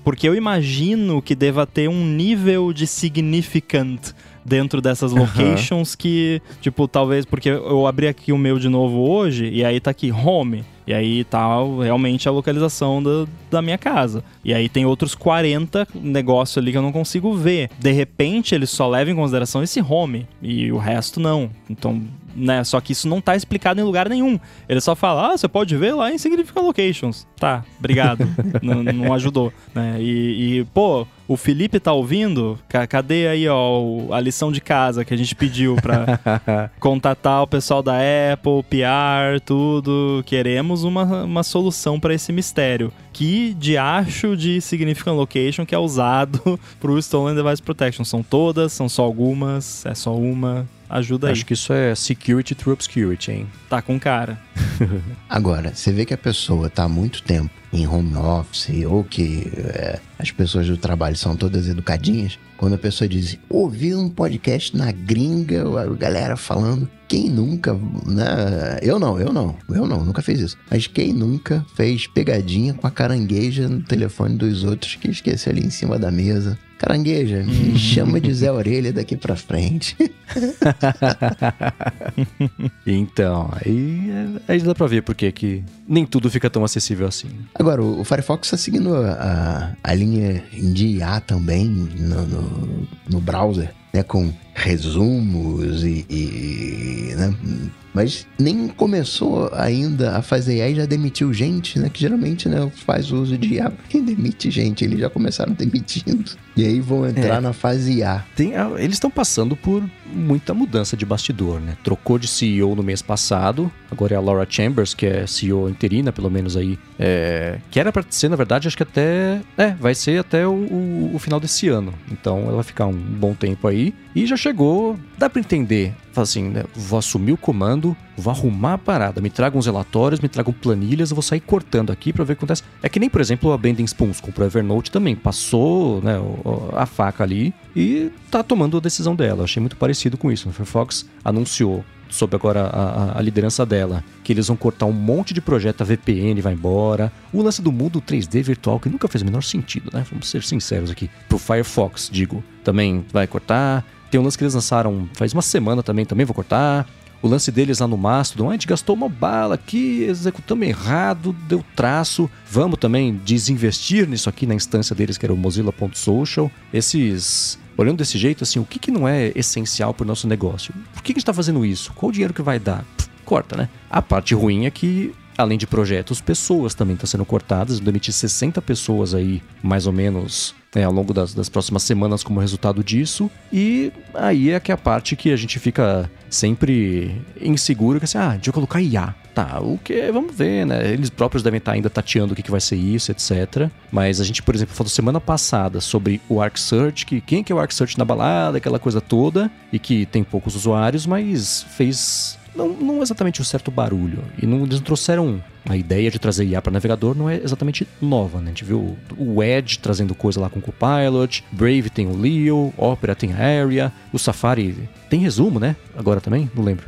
porque eu imagino que deva ter um nível de significant dentro dessas locations que, tipo, talvez porque eu abri aqui o meu de novo hoje e aí tá aqui home. E aí tá realmente a localização da, da minha casa. E aí tem outros 40 negócios ali que eu não consigo ver. De repente, ele só leva em consideração esse home e o resto não. Então, né? Só que isso não tá explicado em lugar nenhum. Ele só fala, ah, você pode ver lá em Significant Locations. Tá, obrigado. não, não ajudou, né? E, e, pô, o Felipe tá ouvindo? Cadê aí, ó, a lição de casa que a gente pediu pra contatar o pessoal da Apple, PR, tudo. Queremos uma, uma solução para esse mistério. Que diacho de Significant Location que é usado pro Stolen Device Protection? São todas? São só algumas? É só uma? Ajuda aí. Acho que isso é security through obscurity, hein? Tá com cara. Agora, você vê que a pessoa tá há muito tempo em home office ou que é, as pessoas do trabalho são todas educadinhas, quando a pessoa diz, ouvi um podcast na gringa, a galera falando, quem nunca, né? Eu não, eu não, eu não, nunca fiz isso. Mas quem nunca fez pegadinha com a carangueja no telefone dos outros que esquece ali em cima da mesa? Carangueja, me uhum. chama de Zé Orelha daqui pra frente. então, aí, aí dá pra ver porque que nem tudo fica tão acessível assim. Agora, o Firefox está seguindo a, a, linha de IA também no, no, no browser, né? Com resumos e, e né? Mas nem começou ainda a fazer IA e já demitiu gente, né? Que geralmente né, faz uso de IA e demite gente. Eles já começaram demitindo. E aí vão entrar é. na fase IA. Tem, eles estão passando por muita mudança de bastidor, né? Trocou de CEO no mês passado, agora é a Laura Chambers, que é CEO interina, pelo menos aí. É, que era pra ser, na verdade, acho que até. É, vai ser até o, o, o final desse ano. Então ela vai ficar um bom tempo aí. E já chegou, dá para entender assim, né? Vou assumir o comando, vou arrumar a parada, me tragam uns relatórios, me tragam planilhas, eu vou sair cortando aqui para ver o que acontece. É que nem, por exemplo, a Bending Spoons comprou Evernote também, passou né, a faca ali e tá tomando a decisão dela. achei muito parecido com isso. A Firefox anunciou sob agora a, a, liderança dela, que eles vão cortar um monte de projeto, a VPN vai embora. O lance do mundo 3D virtual, que nunca fez o menor sentido, né? Vamos ser sinceros aqui. Pro Firefox, digo, também vai cortar. Tem um lance que eles lançaram faz uma semana também, também vou cortar. O lance deles lá no Mastodon, a gente gastou uma bala aqui, executamos errado, deu traço. Vamos também desinvestir nisso aqui na instância deles, que era o mozilla.social. Esses olhando desse jeito, assim, o que, que não é essencial para o nosso negócio? Por que, que a gente está fazendo isso? Qual o dinheiro que vai dar? Pff, corta, né? A parte ruim é que além de projetos, pessoas também estão sendo cortadas. Demitir 60 pessoas aí, mais ou menos, né, ao longo das, das, próximas semanas como resultado disso. E aí é que é a parte que a gente fica sempre inseguro, que assim, ah, de eu colocar IA. Tá, o que? Vamos ver, né? Eles próprios devem estar ainda tateando o que, que vai ser isso, etc. Mas a gente, por exemplo, falou semana passada sobre o Arc Search, que quem que é o Arc Search na balada, aquela coisa toda, e que tem poucos usuários, mas fez não, não exatamente um certo barulho. E não, eles não trouxeram a ideia de trazer IA para navegador não é exatamente nova, né? A gente viu o Edge trazendo coisa lá com o Copilot, Brave tem o Leo, Opera tem a Area, o Safari tem resumo, né? Agora também? Não lembro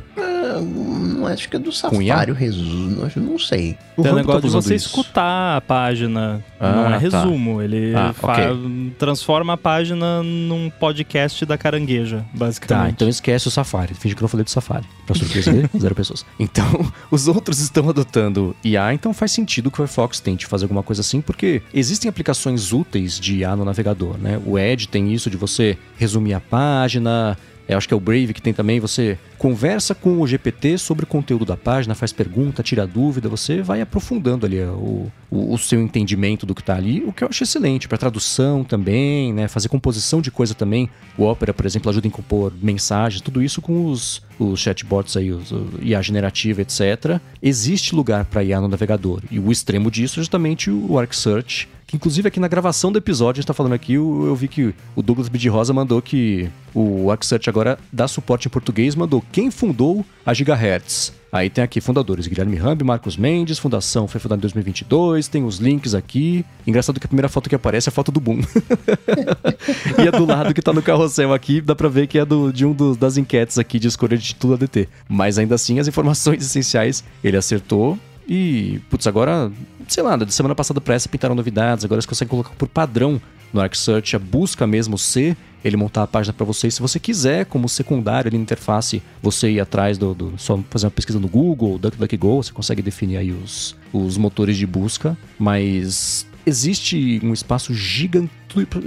não acho que é do Safari o resumo, não sei. O Tem negócio tá de você isso. escutar a página, ah, não é tá. resumo. Tá. Ele ah, okay. transforma a página num podcast da carangueja, basicamente. Tá, então esquece o Safari. Finge que eu não falei do Safari. Pra surpresa dele, zero pessoas. Então, os outros estão adotando IA, então faz sentido que o Firefox tente fazer alguma coisa assim, porque existem aplicações úteis de IA no navegador, né? O Edge tem isso de você resumir a página, eu acho que é o Brave que tem também. Você conversa com o GPT sobre o conteúdo da página, faz pergunta, tira dúvida, você vai aprofundando ali o, o, o seu entendimento do que está ali, o que eu acho excelente. Para tradução também, né? fazer composição de coisa também. O Opera, por exemplo, ajuda em compor mensagens, tudo isso com os, os chatbots aí, os, o IA generativa, etc. Existe lugar para IA no navegador. E o extremo disso é justamente o Arc Search, que inclusive aqui na gravação do episódio, a gente tá falando aqui, eu, eu vi que o Douglas B. Rosa mandou que o ArcSearch agora dá suporte em português, mandou quem fundou a Gigahertz. Aí tem aqui fundadores Guilherme Rambi, Marcos Mendes, fundação foi fundada em 2022, tem os links aqui. Engraçado que a primeira foto que aparece é a foto do Boom. e a do lado que tá no carrossel aqui, dá pra ver que é do, de um dos, das enquetes aqui de escolha de título ADT. Mas ainda assim, as informações essenciais ele acertou. E, putz, agora sei lá, da semana passada para essa pintaram novidades, agora você consegue colocar por padrão no Arc Search a busca mesmo ser ele montar a página para você. Se você quiser, como secundário ali na interface, você ir atrás do, do, só fazer uma pesquisa no Google, DuckDuckGo, você consegue definir aí os, os motores de busca, mas existe um espaço gigante.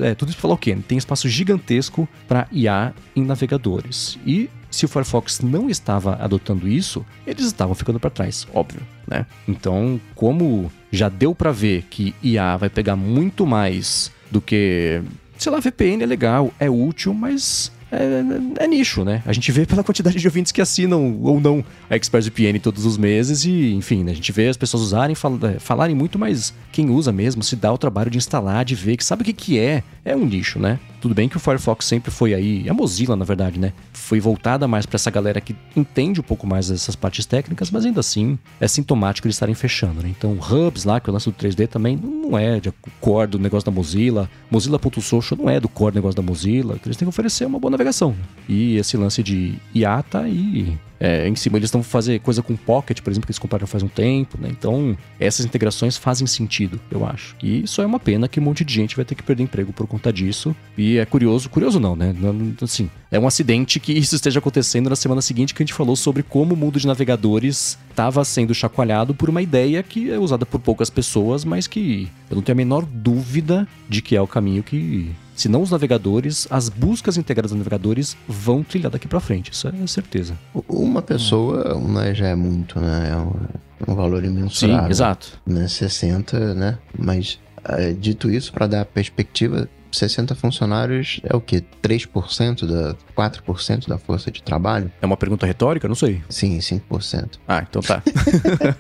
É, tudo isso pra falar o quê? Tem espaço gigantesco para IA em navegadores. E se o Firefox não estava adotando isso, eles estavam ficando para trás, óbvio, né? Então, como já deu para ver que IA vai pegar muito mais do que, sei lá, VPN é legal, é útil, mas é, é, nicho, né? A gente vê pela quantidade de ouvintes que assinam ou não a ExpressVPN todos os meses e, enfim, né? a gente vê as pessoas usarem, fal é, falarem muito, mas quem usa mesmo se dá o trabalho de instalar, de ver, que sabe o que, que é, é um nicho, né? Tudo bem que o Firefox sempre foi aí, a Mozilla, na verdade, né? Foi voltada mais para essa galera que entende um pouco mais dessas partes técnicas, mas ainda assim é sintomático eles estarem fechando, né? Então, Hubs lá, que é o lance do 3D também, não é de core do negócio da Mozilla. Mozilla.social não é do core do negócio da Mozilla. Eles têm que oferecer uma boa navegação. E esse lance de IA tá aí é, em cima. Eles estão fazendo coisa com Pocket, por exemplo, que eles compraram faz um tempo, né? Então, essas integrações fazem sentido, eu acho. E só é uma pena que um monte de gente vai ter que perder emprego por conta disso. E é curioso, curioso não, né? Assim, é um acidente que isso esteja acontecendo na semana seguinte que a gente falou sobre como o mundo de navegadores estava sendo chacoalhado por uma ideia que é usada por poucas pessoas, mas que eu não tenho a menor dúvida de que é o caminho que se não os navegadores, as buscas integradas dos navegadores vão trilhar daqui para frente, isso é certeza. Uma pessoa né, já é muito, né? É um, um valor imensurável. Sim, exato. Né? 60, né? Mas, uh, dito isso, para dar perspectiva, 60 funcionários é o quê? 3% da 4% da força de trabalho? É uma pergunta retórica? Não sei. Sim, 5%. Ah, então tá.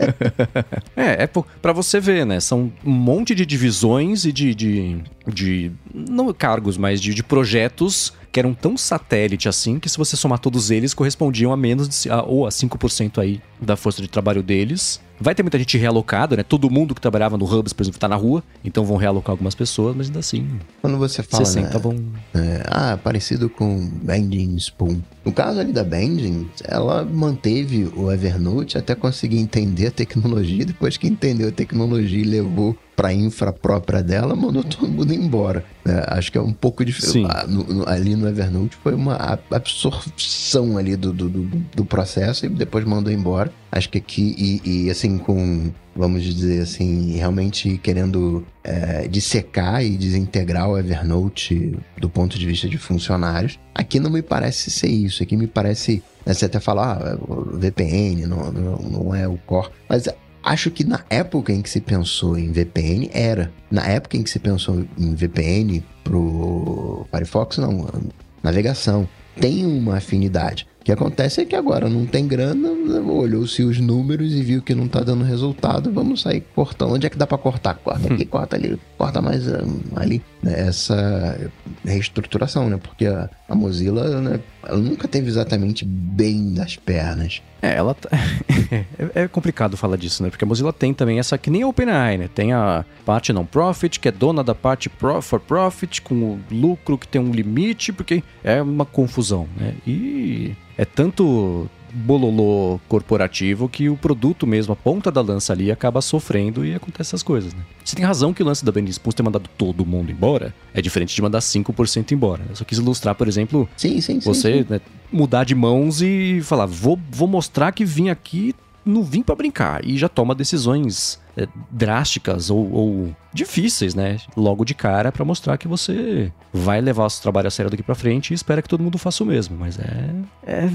é, é para você ver, né? São um monte de divisões e de, de, de não cargos, mas de, de projetos que eram tão satélite assim que se você somar todos eles correspondiam a menos de, a, ou a 5% aí da força de trabalho deles. Vai ter muita gente realocada, né? Todo mundo que trabalhava no Hubs, por exemplo, tá na rua, então vão realocar algumas pessoas, mas ainda assim. Quando você fala. 60 né, vão. É, ah, parecido com Bending Spoon. No caso ali da Bending, ela manteve o Evernote até conseguir entender a tecnologia. Depois que entendeu a tecnologia e levou para infra própria dela, mandou todo mundo embora. É, acho que é um pouco diferente. Ah, ali no Evernote foi uma absorção ali do, do, do, processo e depois mandou embora. Acho que aqui, e, e assim, com vamos dizer assim, realmente querendo é, dissecar e desintegrar o Evernote do ponto de vista de funcionários. Aqui não me parece ser isso. Aqui me parece. Né, você até falar, ah, VPN não, não, não é o core. Mas acho que na época em que se pensou em VPN, era. Na época em que se pensou em VPN pro Firefox, não. Navegação. Tem uma afinidade. O que acontece é que agora não tem grana, olhou-se os números e viu que não tá dando resultado, vamos sair cortando. Onde é que dá para cortar? Corta aqui, hum. corta ali, corta mais um, ali. Essa reestruturação, né? Porque a, a Mozilla, né, ela nunca teve exatamente bem das pernas. É, ela tá... É, é complicado falar disso, né? Porque a Mozilla tem também essa que nem a OpenAI, né? Tem a parte non-profit, que é dona da parte pro, for profit, com o lucro que tem um limite, porque é uma confusão, né? E é tanto bololô corporativo que o produto mesmo, a ponta da lança ali, acaba sofrendo e acontece essas coisas, né? Você tem razão que o lance da Ben Spools ter mandado todo mundo embora é diferente de mandar 5% embora. Eu só quis ilustrar, por exemplo, sim, sim, você sim, né, mudar de mãos e falar, vou, vou mostrar que vim aqui não vim para brincar e já toma decisões é, drásticas ou, ou, difíceis, né? Logo de cara para mostrar que você vai levar o seu trabalho a sério daqui para frente e espera que todo mundo faça o mesmo. Mas é, é,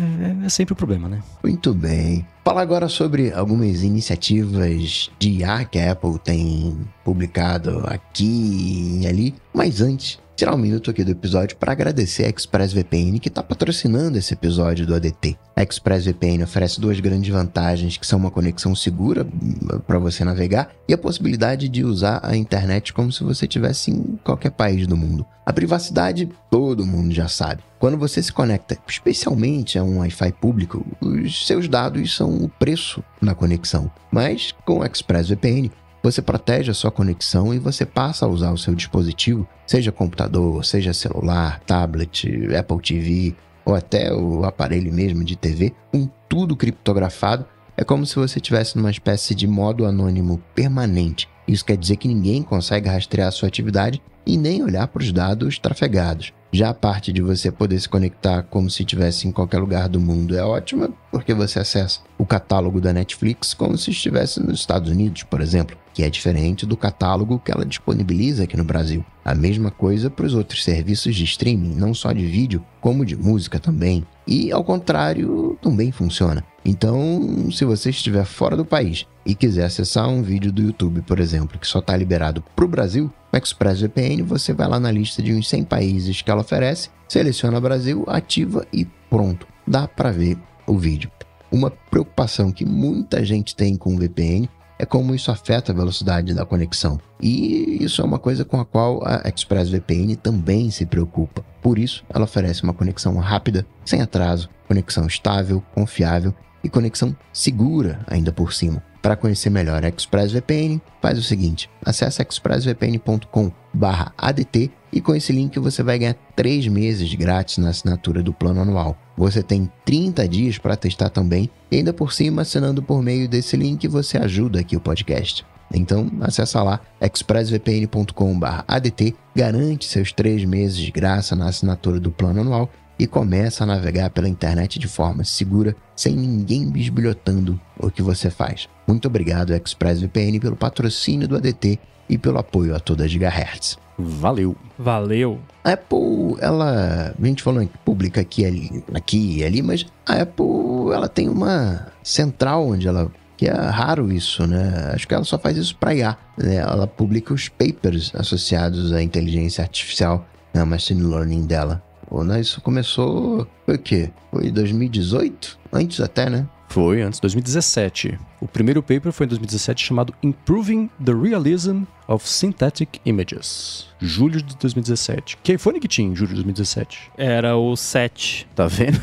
é, sempre o problema, né? Muito bem. Fala agora sobre algumas iniciativas de IA que a Apple tem publicado aqui e ali. Mas antes, tirar um minuto aqui do episódio para agradecer a ExpressVPN que está patrocinando esse episódio do ADT. A ExpressVPN oferece duas grandes vantagens que são uma conexão segura hum, para você navegar e a possibilidade de usar a internet como se você estivesse em qualquer país do mundo. A privacidade todo mundo já sabe. Quando você se conecta, especialmente a um Wi-Fi público, os seus dados são o preço na conexão. Mas com o ExpressVPN você protege a sua conexão e você passa a usar o seu dispositivo, seja computador, seja celular, tablet, Apple TV ou até o aparelho mesmo de TV, com tudo criptografado. É como se você estivesse numa espécie de modo anônimo permanente. Isso quer dizer que ninguém consegue rastrear a sua atividade e nem olhar para os dados trafegados. Já a parte de você poder se conectar como se estivesse em qualquer lugar do mundo é ótima, porque você acessa o catálogo da Netflix como se estivesse nos Estados Unidos, por exemplo, que é diferente do catálogo que ela disponibiliza aqui no Brasil. A mesma coisa para os outros serviços de streaming, não só de vídeo, como de música também. E ao contrário, também funciona. Então, se você estiver fora do país e quiser acessar um vídeo do YouTube, por exemplo, que só está liberado para o Brasil, com ExpressVPN você vai lá na lista de uns 100 países que ela oferece, seleciona Brasil, ativa e pronto, dá para ver o vídeo. Uma preocupação que muita gente tem com o VPN é como isso afeta a velocidade da conexão. E isso é uma coisa com a qual a ExpressVPN também se preocupa. Por isso, ela oferece uma conexão rápida, sem atraso, conexão estável, confiável e conexão segura ainda por cima. Para conhecer melhor a ExpressVPN, faz o seguinte: acesse expressvpn.com/adt e com esse link você vai ganhar 3 meses grátis na assinatura do plano anual. Você tem 30 dias para testar também e ainda por cima, assinando por meio desse link, você ajuda aqui o podcast. Então, acessa lá expressvpn.com/adt, garante seus 3 meses de graça na assinatura do plano anual e começa a navegar pela internet de forma segura, sem ninguém bisbilhotando o que você faz. Muito obrigado, ExpressVPN, pelo patrocínio do ADT e pelo apoio a toda a Gigahertz. Valeu. Valeu. A Apple, ela. A gente falou que publica aqui, ali, aqui e ali, mas a Apple ela tem uma central onde ela. Que é raro isso, né? Acho que ela só faz isso para IA. Né? Ela publica os papers associados à inteligência artificial, né? machine learning dela. Né? Isso começou. Foi o quê? Foi 2018? Antes até, né? Foi antes, 2017. O primeiro paper foi em 2017 chamado Improving the Realism of Synthetic Images. Julho de 2017. Que iPhone que tinha em julho de 2017? Era o 7. Tá vendo?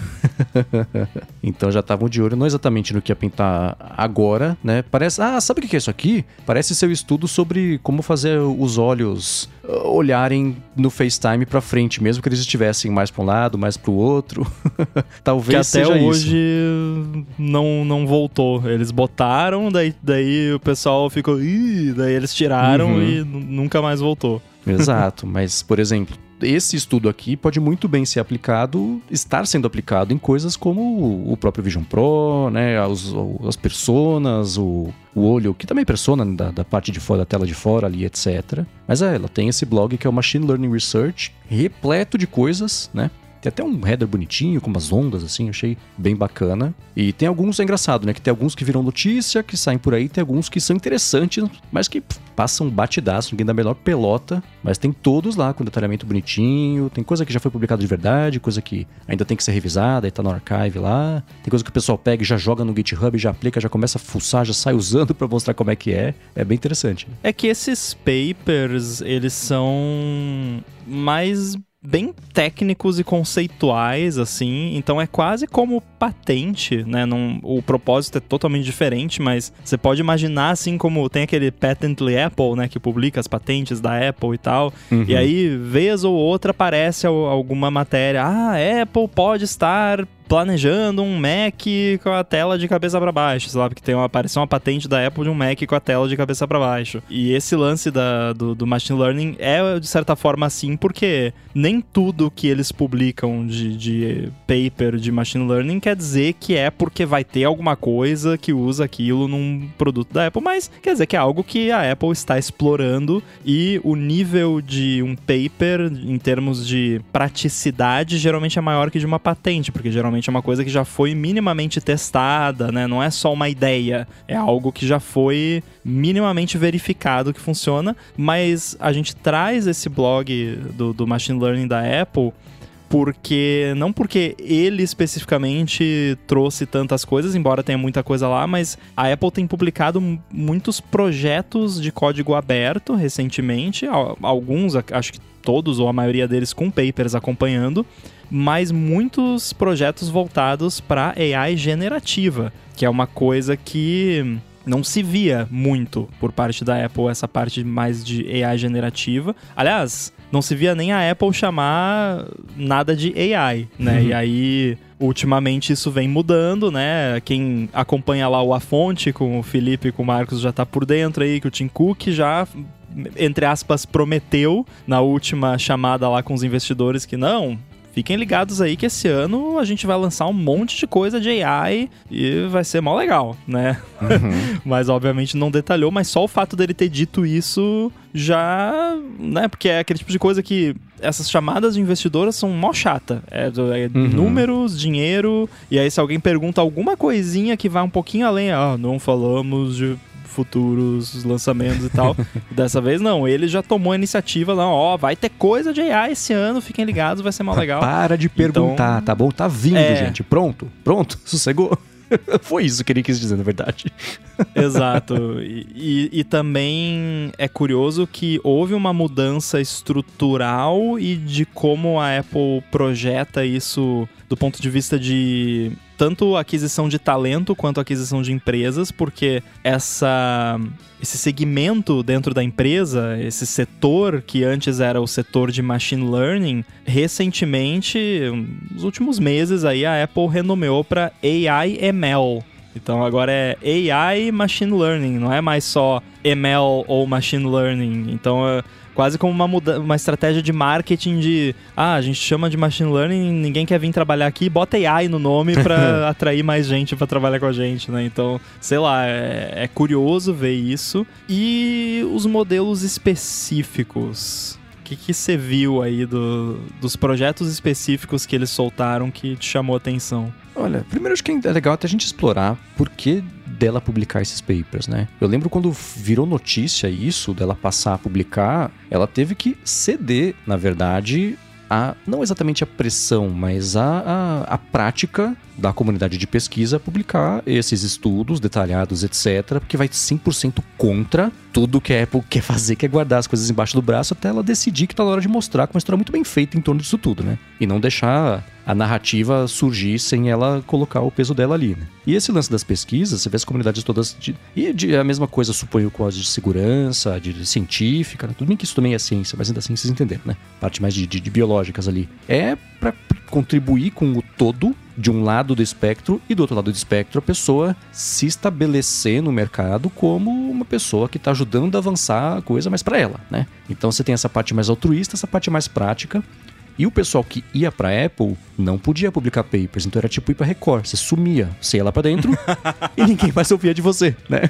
então já estavam de olho, não exatamente no que ia pintar agora, né? Parece. Ah, sabe o que é isso aqui? Parece seu estudo sobre como fazer os olhos uh, olharem no FaceTime pra frente, mesmo que eles estivessem mais pra um lado, mais pro outro. Talvez que até hoje isso. não não voltou. Eles botaram, daí, daí o pessoal ficou, Ih! daí eles tiraram Uhum. E nunca mais voltou. Exato, mas, por exemplo, esse estudo aqui pode muito bem ser aplicado, estar sendo aplicado em coisas como o próprio Vision Pro, né, os, as personas, o, o olho, que também é persona da, da parte de fora, da tela de fora ali, etc. Mas é, ela tem esse blog que é o Machine Learning Research, repleto de coisas, né? Tem até um header bonitinho, com umas ondas, assim, achei bem bacana. E tem alguns, é engraçado, né? Que tem alguns que viram notícia, que saem por aí, tem alguns que são interessantes, mas que pff, passam batidaço, ninguém dá a menor pelota. Mas tem todos lá, com detalhamento bonitinho. Tem coisa que já foi publicada de verdade, coisa que ainda tem que ser revisada e tá no archive lá. Tem coisa que o pessoal pega e já joga no GitHub, já aplica, já começa a fuçar, já sai usando pra mostrar como é que é. É bem interessante. É que esses papers, eles são mais bem técnicos e conceituais, assim. Então é quase como patente, né? Não, o propósito é totalmente diferente, mas você pode imaginar, assim, como tem aquele Patently Apple, né? Que publica as patentes da Apple e tal. E aí, vez ou outra, aparece al- alguma matéria. Ah, a Apple pode estar planejando um Mac com a tela de cabeça para baixo, sei lá, porque tem uma, apareceu uma patente da Apple de um Mac com a tela de cabeça para baixo. E esse lance da, do, do machine learning é, de certa forma, assim, porque nem tudo que eles publicam de, de paper de machine learning quer dizer que é porque vai ter alguma coisa que usa aquilo num produto da Apple, mas quer dizer que é algo que a Apple está explorando e o nível de um paper, em termos de praticidade, geralmente é maior que de uma patente, porque geralmente é uma coisa que já foi minimamente testada, né? Não é só uma ideia, é algo que já foi minimamente verificado que funciona, mas a gente traz esse blog do, do Machine Learning da Apple porque não porque ele especificamente trouxe tantas coisas, embora tenha muita coisa lá, mas a Apple tem publicado muitos projetos de código aberto recentemente, al- alguns, acho que todos ou a maioria deles com papers acompanhando, mas muitos projetos voltados para AI generativa, que é uma coisa que não se via muito por parte da Apple, essa parte mais de AI generativa. Aliás, não se via nem a Apple chamar nada de AI, né? E aí, ultimamente isso vem mudando, né? Quem acompanha lá o A Fonte com o Felipe e com o Marcos já tá por dentro aí, que o Tim Cook já entre aspas, prometeu na última chamada lá com os investidores que não, fiquem ligados aí que esse ano a gente vai lançar um monte de coisa de AI e vai ser mó legal, né? Uhum. mas obviamente não detalhou, mas só o fato dele ter dito isso já, né? Porque é aquele tipo de coisa que essas chamadas de investidoras são mó chata. É, é uhum. números, dinheiro, e aí se alguém pergunta alguma coisinha que vai um pouquinho além, ah, não falamos de futuros lançamentos e tal. Dessa vez não, ele já tomou a iniciativa lá, ó, vai ter coisa de AI esse ano, fiquem ligados, vai ser mal legal. Para de perguntar, então, tá bom? Tá vindo, é... gente. Pronto, pronto, sossegou. Foi isso que ele quis dizer, na verdade. Exato. E, e, e, também é curioso que houve uma mudança estrutural e de como a Apple projeta isso do ponto de vista de tanto aquisição de talento quanto aquisição de empresas, porque essa esse segmento dentro da empresa, esse setor que antes era o setor de machine learning, recentemente, nos últimos meses aí a Apple renomeou para AI ML. Então agora é AI Machine Learning, não é mais só ML ou Machine Learning. Então quase como uma, muda uma estratégia de marketing de ah, a gente chama de machine learning, ninguém quer vir trabalhar aqui, bota AI no nome para atrair mais gente para trabalhar com a gente, né? Então, sei lá, é, é curioso ver isso. E os modelos específicos o que você viu aí do, dos projetos específicos que eles soltaram que te chamou a atenção? Olha, primeiro acho que é legal até a gente explorar por que dela publicar esses papers, né? Eu lembro quando virou notícia isso, dela passar a publicar, ela teve que ceder, na verdade, a, não exatamente a pressão, mas a, a, a, prática da comunidade de pesquisa publicar esses estudos detalhados, etc., porque vai 100% contra tudo que a Apple quer fazer, que é guardar as coisas embaixo do braço até ela decidir que tá na hora de mostrar com uma história muito bem feita em torno disso tudo, né? E não deixar a narrativa surgir sem ela colocar o peso dela ali, né? E esse lance das pesquisas, você vê as comunidades todas. De, e de, a mesma coisa, suponho, com as de segurança, de, de científica, né? tudo bem que isso também é ciência, mas ainda assim vocês entenderam, né? Parte mais de, de, biológicas ali. É para contribuir com o todo de um lado do espectro e do outro lado do espectro a pessoa se estabelecer no mercado como uma pessoa que está ajudando a avançar a coisa mais para ela, né? Então você tem essa parte mais altruísta, essa parte mais prática. E o pessoal que ia para Apple não podia publicar papers, então era tipo ir para Record, você sumia, você ia lá para dentro e ninguém mais ouvia de você, né?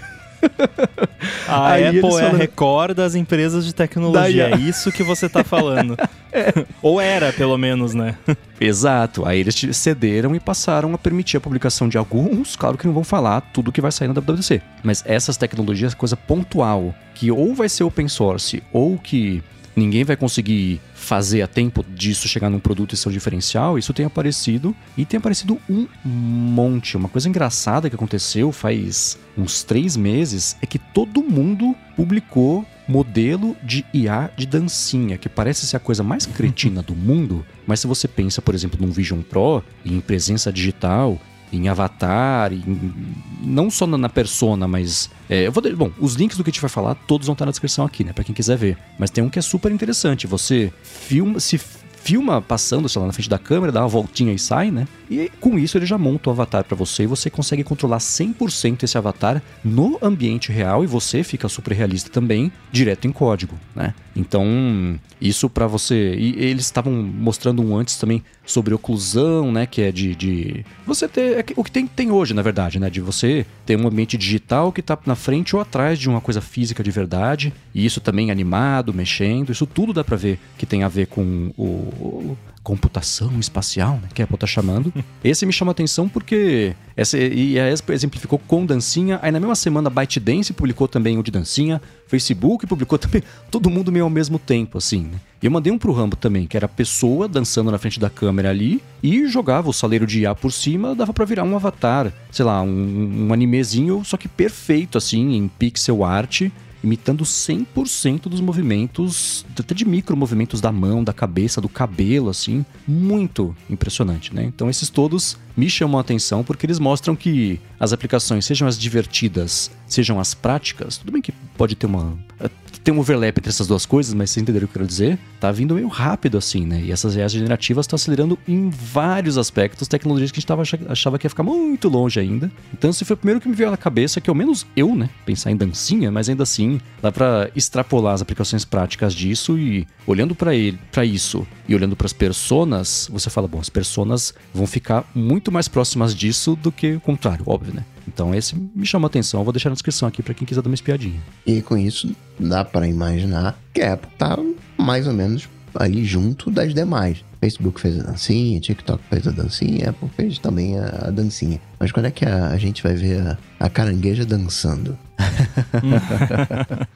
A Aí Apple é a Record das empresas de tecnologia. Daí... É isso que você tá falando. é. Ou era, pelo menos, né? Exato. Aí eles cederam e passaram a permitir a publicação de alguns, claro que não vão falar tudo que vai sair na WWDC. Mas essas tecnologias, coisa pontual, que ou vai ser open source, ou que ninguém vai conseguir fazer a tempo disso chegar num produto e ser um diferencial, isso tem aparecido e tem aparecido um monte. Uma coisa engraçada que aconteceu faz uns três meses é que todo mundo publicou modelo de IA de dancinha, que parece ser a coisa mais cretina do mundo, mas se você pensa, por exemplo, num Vision Pro, em presença digital, em Avatar, em, não só na persona, mas. É, eu vou, bom, os links do que a gente vai falar, todos vão estar na descrição aqui, né? Pra quem quiser ver. Mas tem um que é super interessante. Você filma, se filma passando, sei lá, na frente da câmera, dá uma voltinha e sai, né? E com isso ele já monta o avatar para você e você consegue controlar 100% esse avatar no ambiente real e você fica super realista também, direto em código, né? Então, isso para você. E eles estavam mostrando um antes também sobre oclusão, né? Que é de. de você ter. É o que tem, tem hoje, na verdade, né? De você ter um ambiente digital que tá na frente ou atrás de uma coisa física de verdade. E isso também animado, mexendo. Isso tudo dá pra ver que tem a ver com o, computação espacial, né, que a Apple está chamando. Esse me chama atenção porque essa, e a Expo exemplificou com dancinha. Aí na mesma semana ByteDance publicou também o de dancinha, Facebook publicou também, todo mundo meio ao mesmo tempo, assim. Né? E eu mandei um pro Rambo também, que era a pessoa dançando na frente da câmera ali e jogava o saleiro de IA por cima, dava para virar um avatar, sei lá, um, um animezinho, só que perfeito, assim, em pixel art imitando 100% dos movimentos, até de micro movimentos da mão, da cabeça, do cabelo, assim. Muito impressionante, né? Então esses todos me chamam a atenção porque eles mostram que as aplicações, sejam as divertidas, sejam as práticas, tudo bem que pode ter uma tem um overlap entre essas duas coisas, mas vocês entenderam o que eu quero dizer? Tá vindo meio rápido assim, né? E essas IAs generativas estão acelerando em vários aspectos tecnologias que a gente tava, achava que ia ficar muito longe ainda. Então, esse foi o primeiro que me veio na cabeça, que ao menos eu, né, pensar em dancinha, mas ainda assim, dá para extrapolar as aplicações práticas disso e olhando para ele, para isso e olhando para as personas, você fala, bom, as personas vão ficar muito mais próximas disso do que o contrário, óbvio, né? Então esse me chama a atenção, vou deixar na descrição aqui para quem quiser dar uma espiadinha. E com isso dá para imaginar que a Apple tá mais ou menos ali junto das demais. Facebook fez a dancinha, TikTok fez a dancinha, Apple fez também a, a dancinha. Mas quando é que a, a gente vai ver a, a carangueja dançando?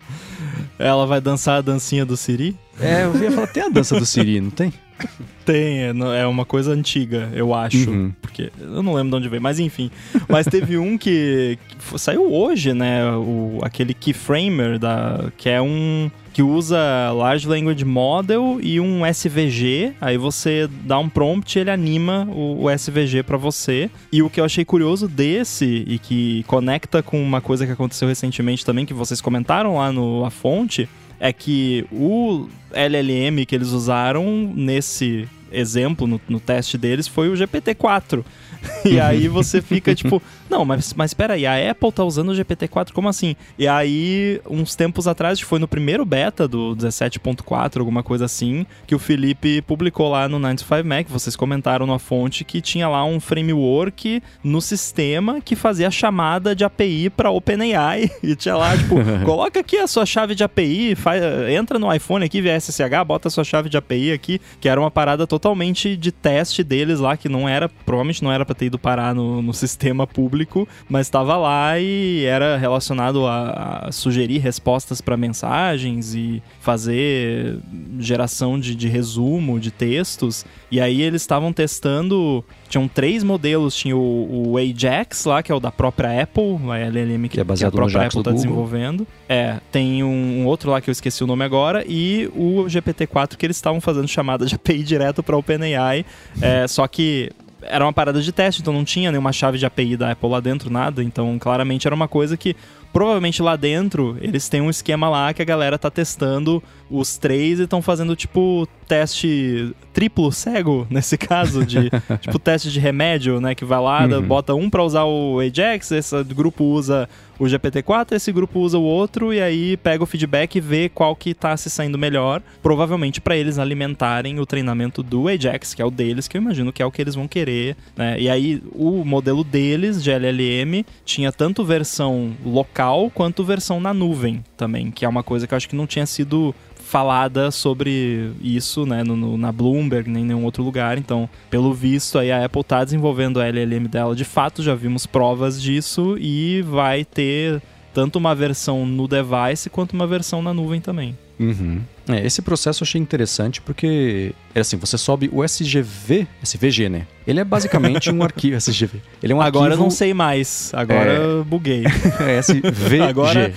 Ela vai dançar a dancinha do Siri? É, eu ia falar, tem a dança do Siri, não tem? Tem, é, é uma coisa antiga, eu acho. Uhum. Porque eu não lembro de onde veio, mas enfim. Mas teve um que, que saiu hoje, né? O, aquele Keyframer, da, que é um que usa Large Language Model e um SVG. Aí você dá um prompt e ele anima o, o SVG para você. E o que eu achei curioso desse e que conecta com uma coisa que aconteceu recentemente também, que vocês comentaram lá no A Fonte, é que o LLM que eles usaram nesse exemplo, no, no teste deles, foi o GPT-4. e aí você fica tipo, não, mas, mas espera aí, a Apple tá usando o GPT-4, como assim? E aí, uns tempos atrás, foi no primeiro beta do 17.4, alguma coisa assim, que o Felipe publicou lá no 95 Mac, vocês comentaram na fonte que tinha lá um framework no sistema que fazia a chamada de API para OpenAI. E tinha lá, tipo, coloca aqui a sua chave de API, faz, entra no iPhone aqui via SSH, bota a sua chave de API aqui, que era uma parada totalmente de teste deles lá, que não era, provavelmente não era para ter ido parar no, no sistema público, mas estava lá e era relacionado a, a sugerir respostas para mensagens e fazer geração de, de resumo de textos. E aí eles estavam testando. Tinham três modelos. Tinha o, o, Ajax lá, que é o da própria Apple, a LLM que, que, é que a própria Apple está desenvolvendo. É, tem um, um, outro lá que eu esqueci o nome agora. E o GPT-4 que eles estavam fazendo chamada de API direto para OpenAI. É, só que era uma parada de teste, então não tinha nenhuma chave de API da Apple lá dentro, nada. Então, claramente era uma coisa que provavelmente lá dentro eles têm um esquema lá que a galera tá testando os três e estão fazendo tipo teste triplo cego nesse caso de tipo teste de remédio, né, que vai lá, uhum. bota um para usar o Ajax, esse grupo usa o GPT-4, esse grupo usa o outro e aí pega o feedback e vê qual que tá se saindo melhor, provavelmente para eles alimentarem o treinamento do Ajax, que é o deles, que eu imagino que é o que eles vão querer, né? E aí o modelo deles de LLM tinha tanto versão local quanto versão na nuvem também, que é uma coisa que eu acho que não tinha sido falada sobre isso, né, no, no, na Bloomberg, nem em nenhum outro lugar. Então, pelo visto, aí a Apple está desenvolvendo a LLM dela. De fato, já vimos provas disso e vai ter tanto uma versão no device quanto uma versão na nuvem também. Uhum. É, esse processo eu achei interessante porque, é assim, você sobe o SGV, SVG, né? Ele é basicamente um arquivo SGV. Ele é um Agora arquivo... não sei mais. Agora é... buguei. é SVG. Agora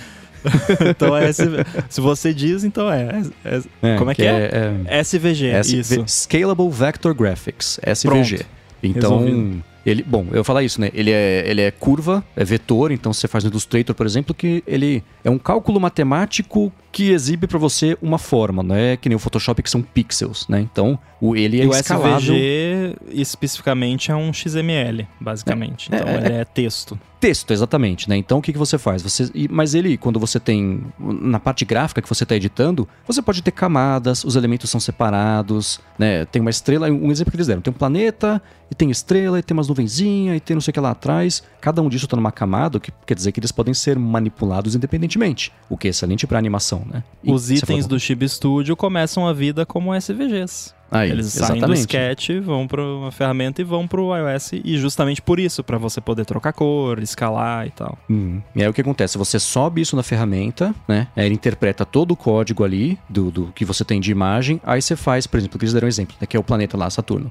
então é se você diz, então é. é, é como é que, que é? é? SVG, SV, isso. Scalable Vector Graphics, SVG. Pronto. Então, Resolvido. ele, bom, eu vou falar isso, né? Ele é, ele é curva, é vetor, então você faz no Illustrator, por exemplo, que ele é um cálculo matemático que exibe para você uma forma, não é que nem o Photoshop que são pixels, né? Então, o, ele é o escalável. SVG especificamente é um XML, basicamente. É, então, é, ele é texto texto, exatamente, né? Então o que, que você faz? Você, mas ele, quando você tem. Na parte gráfica que você está editando, você pode ter camadas, os elementos são separados, né? Tem uma estrela, um exemplo que eles deram: tem um planeta, e tem estrela, e tem umas nuvenzinhas, e tem não sei o que lá atrás. Cada um disso está numa camada, o que quer dizer que eles podem ser manipulados independentemente, o que é excelente para animação, né? E os itens do Chib Studio começam a vida como SVGs. Aí, Eles saem exatamente. do sketch, vão para uma ferramenta e vão para o iOS. E justamente por isso, para você poder trocar cor, escalar e tal. Hum. E aí o que acontece? Você sobe isso na ferramenta, né? Aí ele interpreta todo o código ali do, do que você tem de imagem. Aí você faz, por exemplo, que eles deram um exemplo, né? que é o planeta lá, Saturno.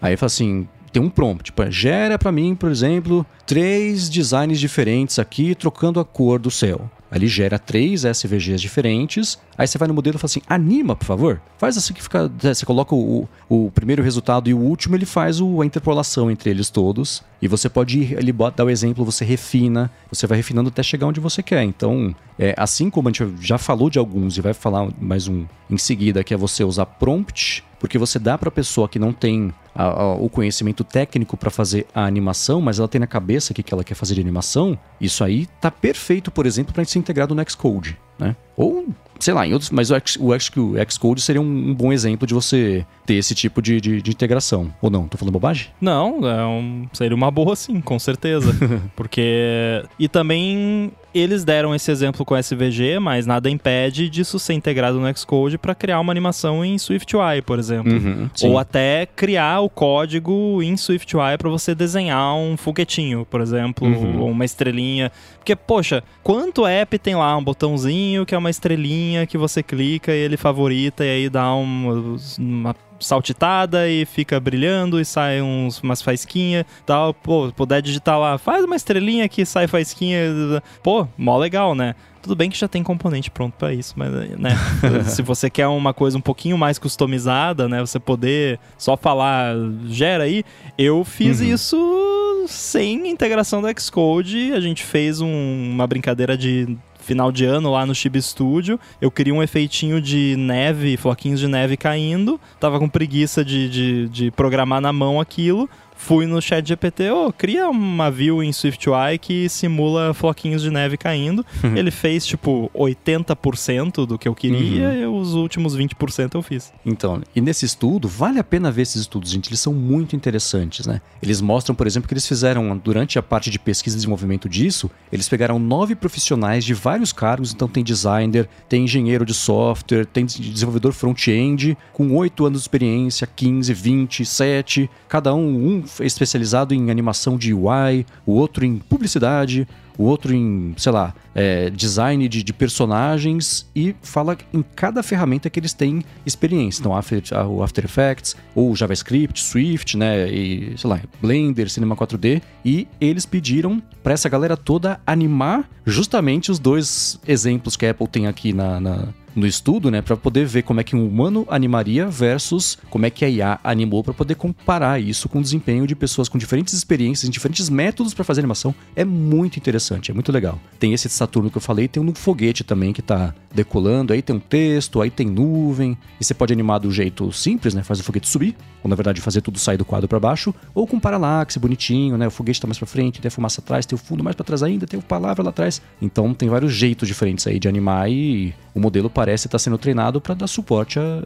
Aí fala assim, tem um prompt, tipo, gera para mim, por exemplo, três designs diferentes aqui, trocando a cor do céu. Ele gera três SVGs diferentes. Aí você vai no modelo e fala assim: anima, por favor. Faz assim que fica. é, Você coloca o, o primeiro resultado e o último, ele faz o, a interpolação entre eles todos. E você pode ir, ele dá o exemplo, você refina, você vai refinando até chegar onde você quer. Então, é, assim como a gente já falou de alguns e vai falar mais um em seguida, que é você usar prompt, porque você dá para a pessoa que não tem a- a- o conhecimento técnico para fazer a animação, mas ela tem na cabeça o que, que ela quer fazer de animação, isso aí tá perfeito, por exemplo, para ser integrado no Xcode, né? Ou, sei lá, em outros, mas o, X, o, X, o Xcode seria um, um bom exemplo de você ter esse tipo de, de, de integração. Ou não? Tô falando bobagem? Não, é um- seria uma boa sim, com certeza. Porque. E também eles deram esse exemplo com SVG, mas nada impede disso ser integrado no Xcode para criar uma animação em SwiftUI, por exemplo. Uhum. Ou até criar o código em SwiftUI para você desenhar um foguetinho, por exemplo, Uhum. ou uma estrelinha. Porque, poxa, quanto app tem lá um botãozinho que é uma estrelinha que você clica e ele favorita e aí dá um- uma saltitada e fica brilhando e sai uns, umas faisquinhas tal. Pô, puder digitar lá, faz uma estrelinha que sai faisquinha. Pô, mó legal, né? Tudo bem que já tem componente pronto pra isso, mas, né? se você quer uma coisa um pouquinho mais customizada, né? Você poder só falar, gera aí. Eu fiz Uhum. isso sem integração do Xcode. A gente fez um- uma brincadeira de final de ano lá no Chibi Studio. Eu queria um efeitinho de neve, floquinhos de neve caindo. Tava com preguiça de, de, de programar na mão aquilo. Fui no chat GPT, ô, cria uma view em SwiftUI que simula floquinhos de neve caindo. Ele fez, tipo, 80% do que eu queria Uhum. e os últimos 20% eu fiz. Então, e nesse estudo, vale a pena ver esses estudos, gente. Eles são muito interessantes, né? Eles mostram, por exemplo, que eles fizeram, durante a parte de pesquisa e desenvolvimento disso, eles pegaram nove profissionais de vários cargos. Então, tem designer, tem engenheiro de software, tem desenvolvedor front-end, com oito anos de experiência, 15, 20, 7. Cada um, um especializado em animação de UI, o outro em publicidade, o outro em, sei lá, é, design de, de personagens e fala em cada ferramenta que eles têm experiência. Então, After, o After Effects, ou JavaScript, Swift, né, e, sei lá, Blender, Cinema 4D, e eles pediram para essa galera toda animar justamente os dois exemplos que a Apple tem aqui na- na, no estudo, né, para poder ver como é que um humano animaria versus como é que a IA animou para poder comparar isso com o desempenho de pessoas com diferentes experiências, diferentes métodos para fazer animação. É muito interessante, é muito legal. Tem esse de Saturno que eu falei, tem um foguete também que tá decolando, aí tem um texto, aí tem nuvem, e você pode animar do jeito simples, né, faz o foguete subir, ou na verdade fazer tudo sair do quadro para baixo, ou com paralaxe bonitinho, né, o foguete tá mais para frente, tem a fumaça atrás, tem o fundo mais para trás ainda, tem o palavra lá atrás. Então tem vários jeitos diferentes aí de animar e o modelo parece estar sendo treinado para dar suporte a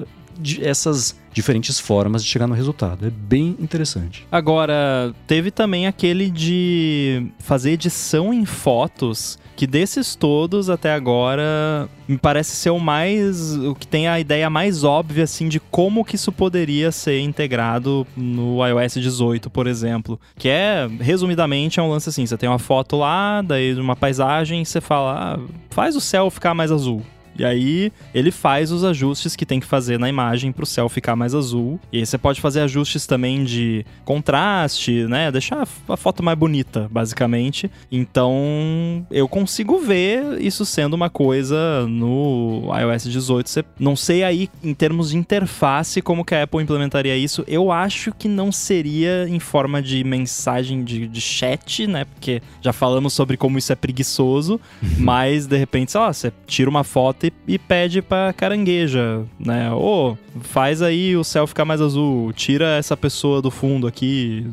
essas diferentes formas de chegar no resultado. É bem interessante. Agora, teve também aquele de fazer edição em fotos, que desses todos até agora me parece ser o mais. o que tem a ideia mais óbvia, assim, de como que isso poderia ser integrado no iOS 18, por exemplo. Que é, resumidamente, é um lance assim: você tem uma foto lá, daí uma paisagem, você fala, ah, faz o céu ficar mais azul. E aí ele faz os ajustes que tem que fazer na imagem para o céu ficar mais azul. E aí você pode fazer ajustes também de contraste, né? Deixar a foto mais bonita, basicamente. Então eu consigo ver isso sendo uma coisa no iOS 18. Você- não sei aí em termos de interface como que a Apple implementaria isso. Eu acho que não seria em forma de mensagem de, de chat, né? Porque já falamos sobre como isso é preguiçoso. Mas de repente, sei lá, você tira uma foto e, e pede pra carangueja, né? Ô, faz aí o céu ficar mais azul, tira essa pessoa do fundo aqui,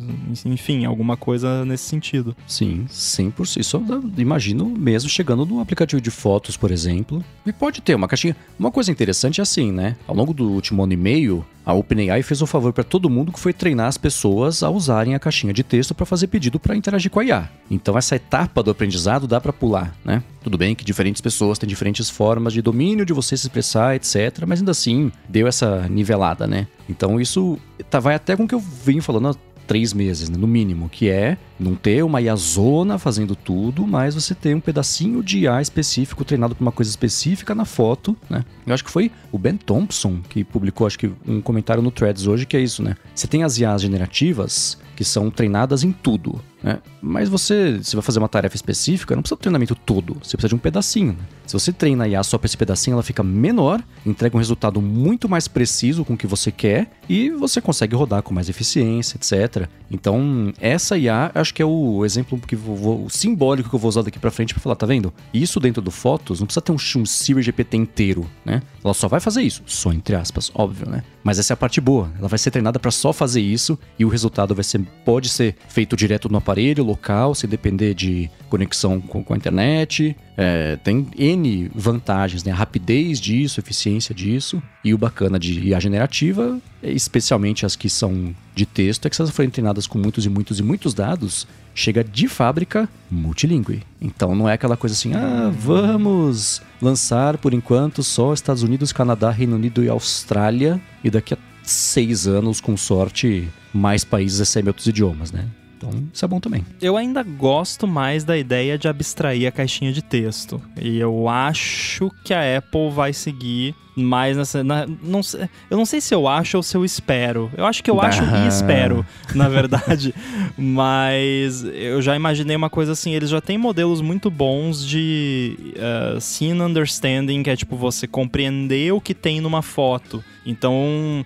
enfim, alguma coisa nesse sentido. Sim, 100%. Isso eu imagino mesmo chegando no aplicativo de fotos, por exemplo. E pode ter uma caixinha. Uma coisa interessante é assim, né? Ao longo do último ano e meio, a OpenAI fez um favor para todo mundo que foi treinar as pessoas a usarem a caixinha de texto para fazer pedido para interagir com a IA. Então essa etapa do aprendizado dá para pular, né? Tudo bem que diferentes pessoas têm diferentes formas de domínio de você se expressar, etc, mas ainda assim deu essa nivelada, né? Então isso tá, vai até com o que eu venho falando três meses, né, no mínimo, que é não ter uma IAzona fazendo tudo, mas você ter um pedacinho de IA específico treinado para uma coisa específica na foto, né? Eu acho que foi o Ben Thompson que publicou, acho que um comentário no Threads hoje que é isso, né? Você tem as IAs generativas que são treinadas em tudo, né? Mas você, se vai fazer uma tarefa específica, não precisa do treinamento todo, você precisa de um pedacinho. Né? Se você treina a IA só para esse pedacinho, ela fica menor, entrega um resultado muito mais preciso com o que você quer e você consegue rodar com mais eficiência, etc. Então, essa IA, acho que é o exemplo que vou, o simbólico que eu vou usar daqui para frente para falar, tá vendo? Isso dentro do Fotos não precisa ter um, um Siri GPT inteiro, né? Ela só vai fazer isso, só entre aspas, óbvio, né? Mas essa é a parte boa. Ela vai ser treinada para só fazer isso e o resultado vai ser pode ser feito direto no aparelho local, se depender de conexão com, com a internet. É, tem N vantagens, né? A rapidez disso, eficiência disso. E o bacana de IA generativa, especialmente as que são de texto, é que se elas forem treinadas com muitos e muitos e muitos dados, chega de fábrica multilingüe. Então não é aquela coisa assim, ah, vamos lançar por enquanto só Estados Unidos, Canadá, Reino Unido e Austrália, e daqui a seis anos, com sorte, mais países recebem outros idiomas, né? Então, isso é bom também. Eu ainda gosto mais da ideia de abstrair a caixinha de texto. E eu acho que a Apple vai seguir mais nessa. Na, não, eu não sei se eu acho ou se eu espero. Eu acho que eu acho e espero, na verdade. Mas eu já imaginei uma coisa assim: eles já têm modelos muito bons de uh, scene understanding, que é tipo você compreender o que tem numa foto. Então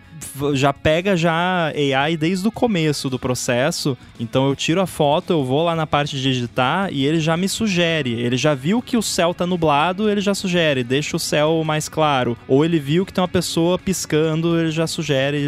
já pega já AI desde o começo do processo. Então eu tiro a foto, eu vou lá na parte de editar e ele já me sugere. Ele já viu que o céu tá nublado, ele já sugere, deixa o céu mais claro. Ou ou ele viu que tem uma pessoa piscando, ele já sugere,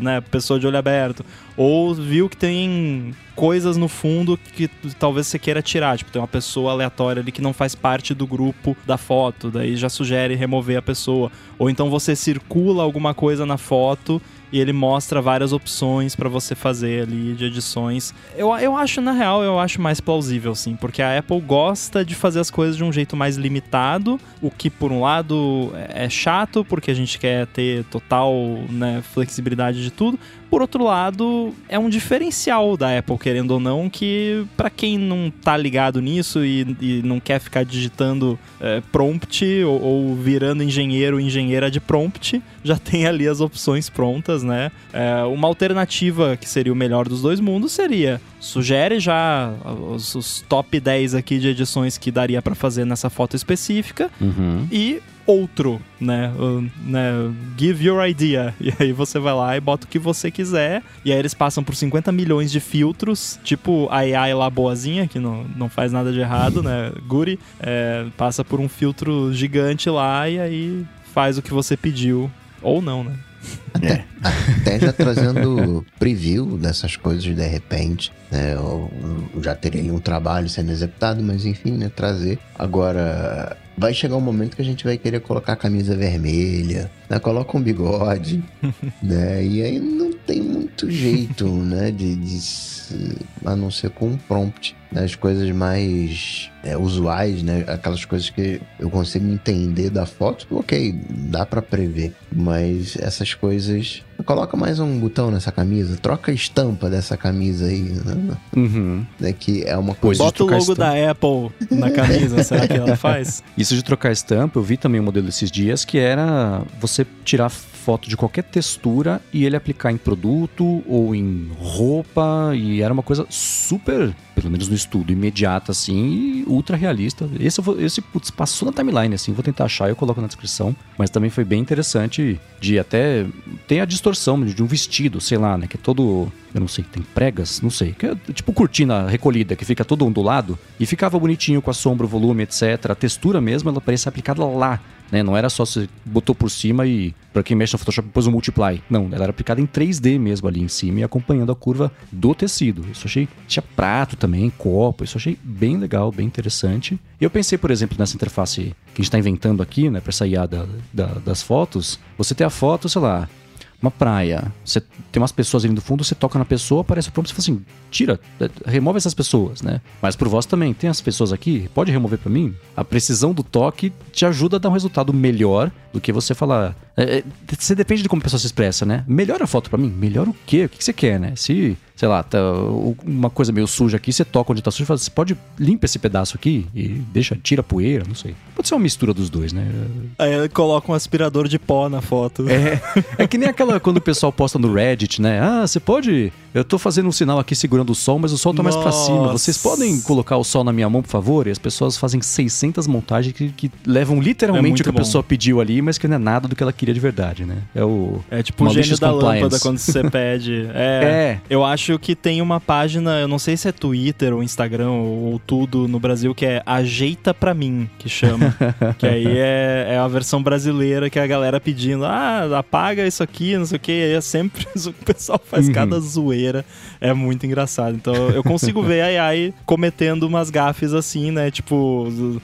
né, pessoa de olho aberto. Ou viu que tem coisas no fundo que talvez você queira tirar. Tipo, tem uma pessoa aleatória ali que não faz parte do grupo da foto, daí já sugere remover a pessoa. Ou então você circula alguma coisa na foto e ele mostra várias opções para você fazer ali de edições. Eu, eu acho, na real, eu acho mais plausível, sim, porque a Apple gosta de fazer as coisas de um jeito mais limitado, o que, por um lado, é chato, porque a gente quer ter total né, flexibilidade de tudo, por outro lado, é um diferencial da Apple, querendo ou não, que para quem não tá ligado nisso e, e não quer ficar digitando é, prompt ou, ou, virando engenheiro ou engenheira de prompt, já tem ali as opções prontas, né? É, uma alternativa que seria o melhor dos dois mundos seria sugere já os, os top 10 aqui de edições que daria para fazer nessa foto específica uhum. e outro, né? Né? Give your idea. E aí você vai lá e bota o que você quiser. E aí eles passam por 50 milhões de filtros, tipo a AI lá boazinha, que não, não faz nada de errado, né? Guri, é, passa por um filtro gigante lá e aí faz o que você pediu. Ou não, né? Até, até já trazendo preview dessas coisas de repente, né? Eu, eu já teria um trabalho sendo executado, mas enfim, né? Trazer. Agora, vai chegar um momento que a gente vai querer colocar a camisa vermelha, né? Coloca um bigode, né? E aí não tem muito jeito, né? De, de a não ser com um prompt. Né? As coisas mais é, usuais, né? Aquelas coisas que eu consigo entender da foto, ok, dá para prever. Mas essas coisas. Coloca mais um botão nessa camisa, troca a estampa dessa camisa aí. Né? Uhum. É que é uma coisa. Bota o logo da Apple na camisa, será que ela faz? Isso de trocar estampa, eu vi também um modelo esses dias que era você tirar foto de qualquer textura e ele aplicar em produto ou em roupa e era uma coisa super, pelo menos no estudo, imediata assim e ultra realista. Esse, esse putz, passou na timeline assim, vou tentar achar eu coloco na descrição, mas também foi bem interessante de até tem a distorção de um vestido, sei lá, né, que é todo eu não sei, tem pregas, não sei, que é tipo cortina recolhida que fica todo ondulado e ficava bonitinho com a sombra, o volume, etc. A textura mesmo, ela parecia aplicada lá né? Não era só você botou por cima e, para quem mexe no Photoshop, pôs um multiply. Não, ela era aplicada em 3D mesmo ali em cima e acompanhando a curva do tecido. Isso achei. Tinha prato também, copo. Isso achei bem legal, bem interessante. E eu pensei, por exemplo, nessa interface que a gente está inventando aqui, né, para essa IA da, da, das fotos. Você tem a foto, sei lá, uma praia, você tem umas pessoas ali no fundo, você toca na pessoa, aparece o prompt, você fala assim, tira, é, remove essas pessoas, né? Mas por voz também, tem as pessoas aqui, pode remover para mim? A precisão do toque te ajuda a dar um resultado melhor do que você falar. É, é, você depende de como a pessoa se expressa, né? Melhora a foto para mim? Melhora o quê? O que você quer, né? Se sei lá, tá uma coisa meio suja aqui, você toca onde tá sujo e fala, você pode limpa esse pedaço aqui e deixa, tira a poeira, não sei. Pode ser uma mistura dos dois, né? Aí ele coloca um aspirador de pó na foto. É, é que nem aquela quando o pessoal posta no Reddit, né? Ah, você pode. Eu tô fazendo um sinal aqui segurando o sol, mas o sol tá mais pra cima. Vocês podem colocar o sol na minha mão, por favor? E as pessoas fazem 600 montagens que, que levam literalmente É o que a muito pessoa pediu ali, mas que não é nada do que ela queria de verdade, né? É o. É tipo o gênio da compliance. lâmpada quando você pede. É, É. Eu acho que tem uma página, eu não sei se é Twitter ou Instagram ou, ou tudo no Brasil, que é Ajeita Pra Mim, que chama. que aí é, é a versão brasileira que a galera pedindo, ah, apaga isso aqui, não sei o que. Aí é sempre o pessoal faz Uhum. cada zoeira. É muito engraçado. Então eu consigo ver a AI cometendo umas gafes assim, né? Tipo,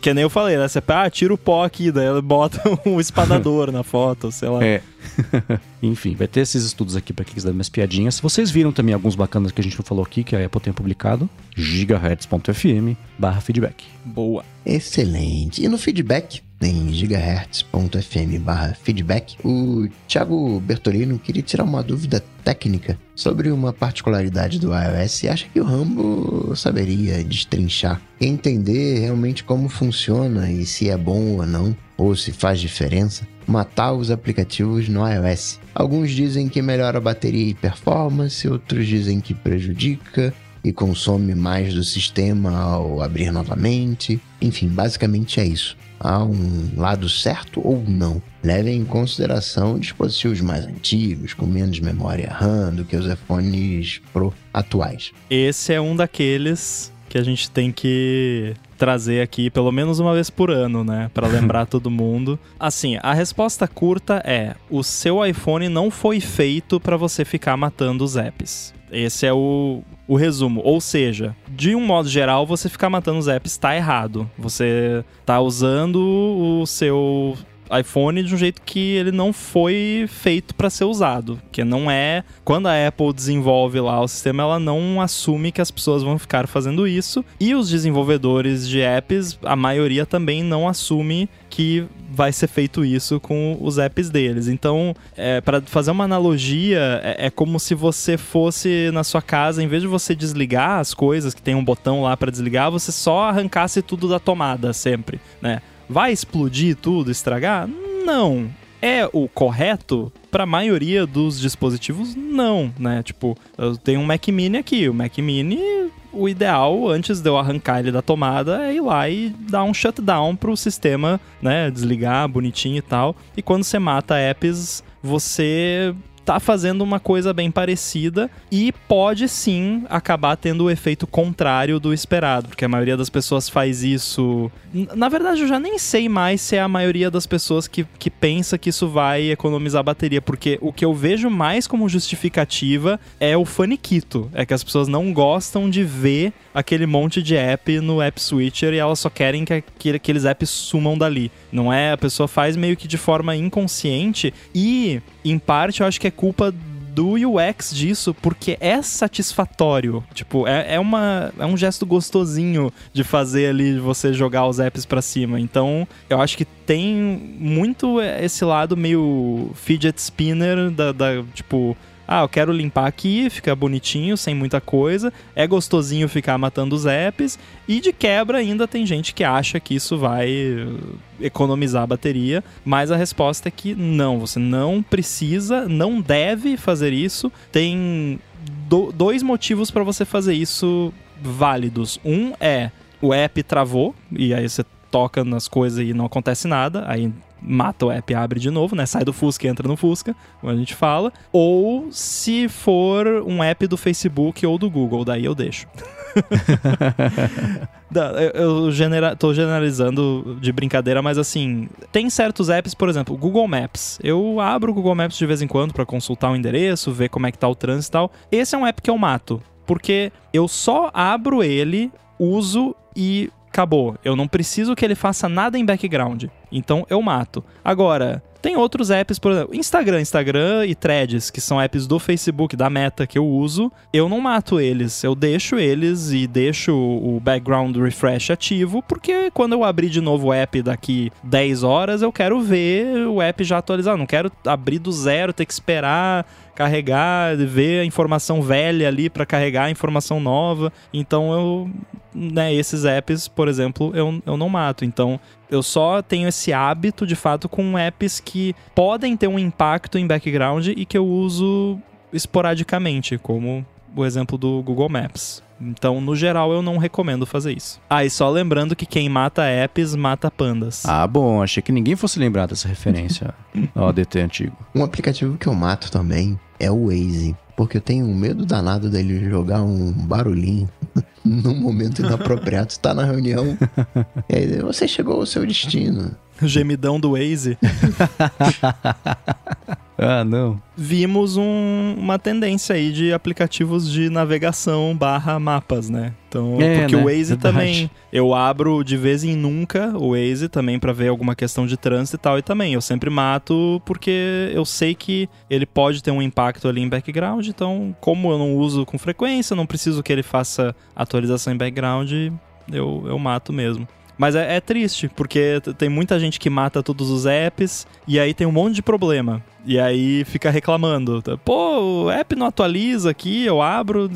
que nem eu falei, né? Você ah, tira o pó aqui, daí ela bota um espadador na foto, sei lá. É. Enfim, vai ter esses estudos aqui pra quem quiser dar umas piadinhas. Se vocês viram também alguns bacanas que a gente não falou aqui, que a Apple tem publicado, gigahertz.fm barra feedback. Boa. Excelente. E no feedback, em gigahertz.fm feedback, o Thiago Bertolino queria tirar uma dúvida técnica sobre uma particularidade do iOS e acha que o Rambo saberia destrinchar entender realmente como funciona e se é bom ou não, ou se faz diferença, matar os aplicativos no iOS. Alguns dizem que melhora a bateria e performance, outros dizem que prejudica, e consome mais do sistema ao abrir novamente. Enfim, basicamente é isso. Há um lado certo ou não. Levem em consideração dispositivos mais antigos, com menos memória RAM do que os iPhones Pro atuais. Esse é um daqueles que a gente tem que trazer aqui pelo menos uma vez por ano, né, Pra lembrar todo mundo. Assim, a resposta curta é: o seu iPhone não foi feito pra você ficar matando os apps. Esse é o, o resumo. Ou seja, de um modo geral, você ficar matando os apps tá errado. Você tá usando o seu iPhone de um jeito que ele não foi feito para ser usado, que não é quando a Apple desenvolve lá o sistema, ela não assume que as pessoas vão ficar fazendo isso e os desenvolvedores de apps, a maioria também não assume que vai ser feito isso com os apps deles. Então, é, para fazer uma analogia, é, é como se você fosse na sua casa, em vez de você desligar as coisas que tem um botão lá para desligar, você só arrancasse tudo da tomada sempre, né? Vai explodir tudo, estragar? Não. É o correto? Para a maioria dos dispositivos, não, né? Tipo, eu tenho um Mac Mini aqui. O Mac Mini, o ideal, antes de eu arrancar ele da tomada, é ir lá e dar um shutdown pro sistema, né? Desligar bonitinho e tal. E quando você mata apps, você tá fazendo uma coisa bem parecida e pode sim acabar tendo o efeito contrário do esperado, porque a maioria das pessoas faz isso. Na verdade, eu já nem sei mais se é a maioria das pessoas que, que pensa que isso vai economizar bateria, porque o que eu vejo mais como justificativa é o faniquito. É que as pessoas não gostam de ver aquele monte de app no App Switcher e elas só querem que aquele- aqueles apps sumam dali. Não é? A pessoa faz meio que de forma inconsciente e, em parte, eu acho que é culpa do UX disso, porque é satisfatório. Tipo, é, é, uma, é um gesto gostosinho de fazer ali, de você jogar os apps pra cima. Então, eu acho que tem muito esse lado meio fidget spinner da, da tipo... Ah, eu quero limpar aqui, fica bonitinho, sem muita coisa. É gostosinho ficar matando os apps. E de quebra ainda tem gente que acha que isso vai uh, economizar a bateria. Mas a resposta é que não, você não precisa, não deve fazer isso. Tem do- dois motivos para você fazer isso válidos. Um é o app travou, e aí você toca nas coisas e não acontece nada. Aí mata o app e abre de novo, né? Sai do Fusca e entra no Fusca, como a gente fala. Ou se for um app do Facebook ou do Google, daí eu deixo. Eu genera, tô generalizando de brincadeira, mas assim, tem certos apps, por exemplo, Google Maps. Eu abro o Google Maps de vez em quando pra consultar o endereço, ver como é que tá o trânsito e tal. Esse é um app que eu mato, porque eu só abro ele, uso e acabou. Eu não preciso que ele faça nada em background. Então eu mato. Agora, tem outros apps, por exemplo, Instagram, Instagram e Threads, que são apps do Facebook, da Meta que eu uso. Eu não mato eles, eu deixo eles e deixo o background refresh ativo, porque quando eu abrir de novo o app daqui 10 horas, eu quero ver o app já atualizado. Não quero abrir do zero, ter que esperar carregar, ver a informação velha ali para carregar a informação nova. Então eu, né, esses apps, por exemplo, eu, eu não mato. Então eu só tenho esse hábito de fato com apps que podem ter um impacto em background e que eu uso esporadicamente, como o exemplo do Google Maps. Então, no geral, eu não recomendo fazer isso. Ah, e só lembrando que quem mata apps mata pandas. Ah, bom, achei que ninguém fosse lembrar dessa referência ao ADT antigo. Um aplicativo que eu mato também é o Waze. Porque eu tenho medo danado dele jogar um barulhinho num momento inapropriado. Você tá na reunião, e você chegou ao seu destino. Gemidão do Waze. ah, não. Vimos um, uma tendência aí de aplicativos de navegação barra mapas, né? Então, É, porque né? o Waze Verdade. também, eu abro de vez em nunca o Waze também pra ver alguma questão de trânsito e tal, e também eu sempre mato porque eu sei que ele pode ter um impacto ali em background, então como eu não uso com frequência, não preciso que ele faça atualização em background, eu, eu mato mesmo. Mas é, é triste, porque tem muita gente que mata todos os apps e aí tem um monte de problema. E aí fica reclamando. Pô, o app não atualiza aqui, eu abro.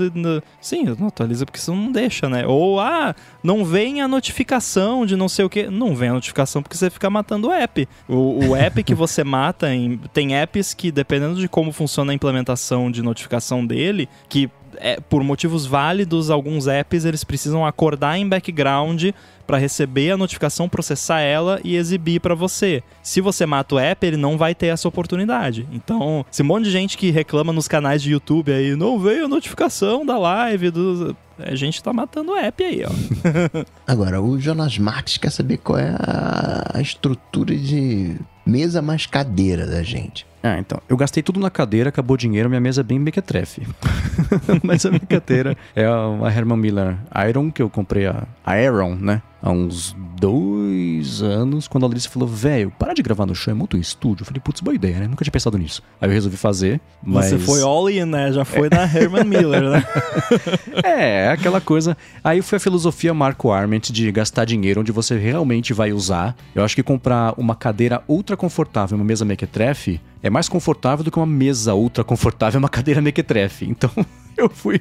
Sim, não atualiza porque você não deixa, né? Ou, ah, não vem a notificação de não sei o que. Não vem a notificação porque você fica matando o app. O, o app que você mata, em- tem apps que, dependendo de como funciona a implementação de notificação dele, que é, por motivos válidos, alguns apps eles precisam acordar em background para receber a notificação, processar ela e exibir para você. Se você mata o app, ele não vai ter essa oportunidade. Então, esse monte de gente que reclama nos canais de YouTube aí, não veio a notificação da live do a gente tá matando o app aí, ó. Agora, o Jonas Marques quer saber qual é a, estrutura de mesa mais cadeira da gente. Ah, então. Eu gastei tudo na cadeira, acabou o dinheiro, minha mesa é bem mequetrefe. Mas a minha cadeira é uma Herman Miller Iron, que eu comprei a, a Iron, né? Há uns dois anos, quando a Alice falou, velho, para de gravar no chão, é muito estúdio. Eu falei, putz, boa ideia, né? Nunca tinha pensado nisso. Aí eu resolvi fazer, mas... Você foi all in, né? Já foi na Herman Miller, né? É, aquela coisa. Aí foi a filosofia Marco Arment de gastar dinheiro onde você realmente vai usar. Eu acho que comprar uma cadeira ultra confortável, uma mesa mequetrefe, é mais confortável do que uma mesa ultra confortável, uma cadeira mequetrefe. Então, eu fui.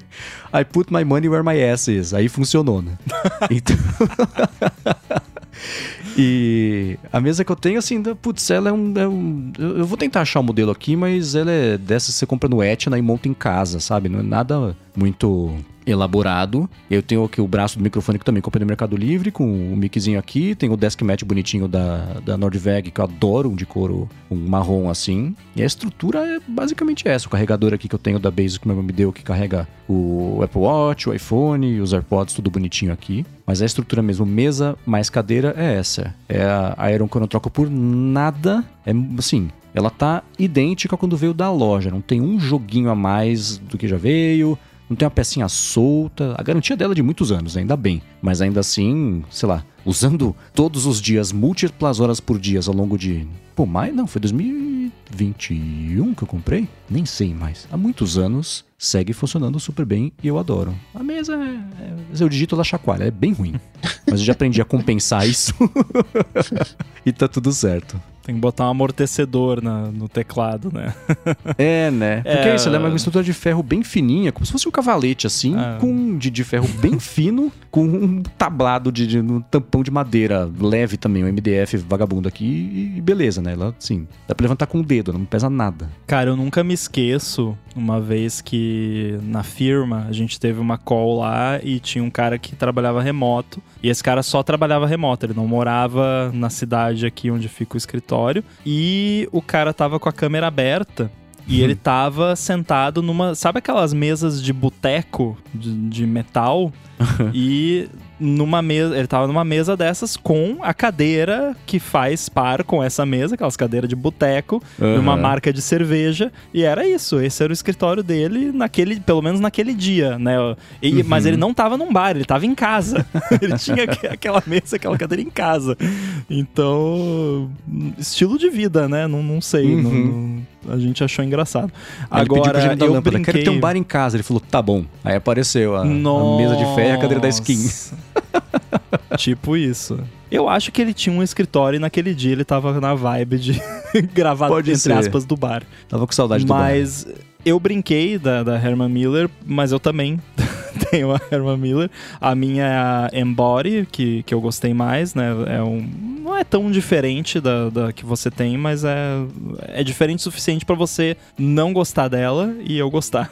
I put my money where my ass is. Aí funcionou, né? Então. E a mesa que eu tenho, assim, da- putz, ela é um, é um- Eu vou tentar achar o modelo aqui, mas ela é dessa que você compra no Etna e monta em casa, sabe? Não é nada muito elaborado. Eu tenho aqui o braço do microfone que também comprei no Mercado Livre, com o miczinho aqui. Tem o desk mat bonitinho da, da Nordveg, que eu adoro, um de couro, um marrom assim. E a estrutura é basicamente essa. O carregador aqui que eu tenho da Base que meu irmão me deu, que carrega o Apple Watch, o iPhone, os AirPods, tudo bonitinho aqui. Mas a estrutura mesmo, mesa mais cadeira, é essa. É a Iron que eu não troco por nada. É assim, ela tá idêntica quando veio da loja. Não tem um joguinho a mais do que já veio. Não tem uma pecinha solta. A garantia dela é de muitos anos, ainda bem. Mas ainda assim, sei lá, usando todos os dias, múltiplas horas por dia ao longo de. Pô, mais? Não, foi 2021 que eu comprei? Nem sei mais. Há muitos anos segue funcionando super bem e eu adoro. A mesa é. é eu digito ela chacoalha, é bem ruim. Mas eu já aprendi a compensar isso. e tá tudo certo. Tem que botar um amortecedor na- no teclado, né? É, né? Porque É, é isso, ela é uma estrutura de ferro bem fininha, como se fosse um cavalete, assim, Ah. com de, de ferro bem fino, com um tablado de, de um tampão de madeira leve também, um MDF vagabundo aqui, e, e beleza, né? Ela, assim, dá pra levantar com o dedo, não pesa nada. Cara, eu nunca me esqueço uma vez que na firma a gente teve uma call lá e tinha um cara que trabalhava remoto. E esse cara só trabalhava remoto, ele não morava na cidade aqui onde fica o escritório. E o cara tava com a câmera aberta. E ele tava sentado numa. Sabe aquelas mesas de boteco de, de metal? e numa mesa. Ele tava numa mesa dessas com a cadeira que faz par com essa mesa, aquelas cadeiras de boteco, numa Aham. marca de cerveja. E era isso. Esse era o escritório dele naquele, pelo menos naquele dia, né? E- Mas ele não tava num bar, ele tava em casa. ele tinha aqu- aquela mesa, aquela cadeira em casa. Então, estilo de vida, né? Não, não sei. Uhum. não- não- a gente achou engraçado. Ele pediu pra Agora, gente da eu lâmpada, brinquei... quero ter um bar em casa. Ele falou, tá bom. Aí apareceu a, a mesa de ferro e a cadeira da skin. Tipo isso. Eu acho que ele tinha um escritório e naquele dia ele tava na vibe de gravar Pode entre ser. aspas do bar. Tava com saudade do bar. Mas Eu brinquei da, da Herman Miller, mas eu também tenho a Herman Miller. A minha é a Embody, que, que eu gostei mais, né? É um, não é tão diferente da, da que você tem, mas é, é diferente o suficiente para você não gostar dela e eu gostar.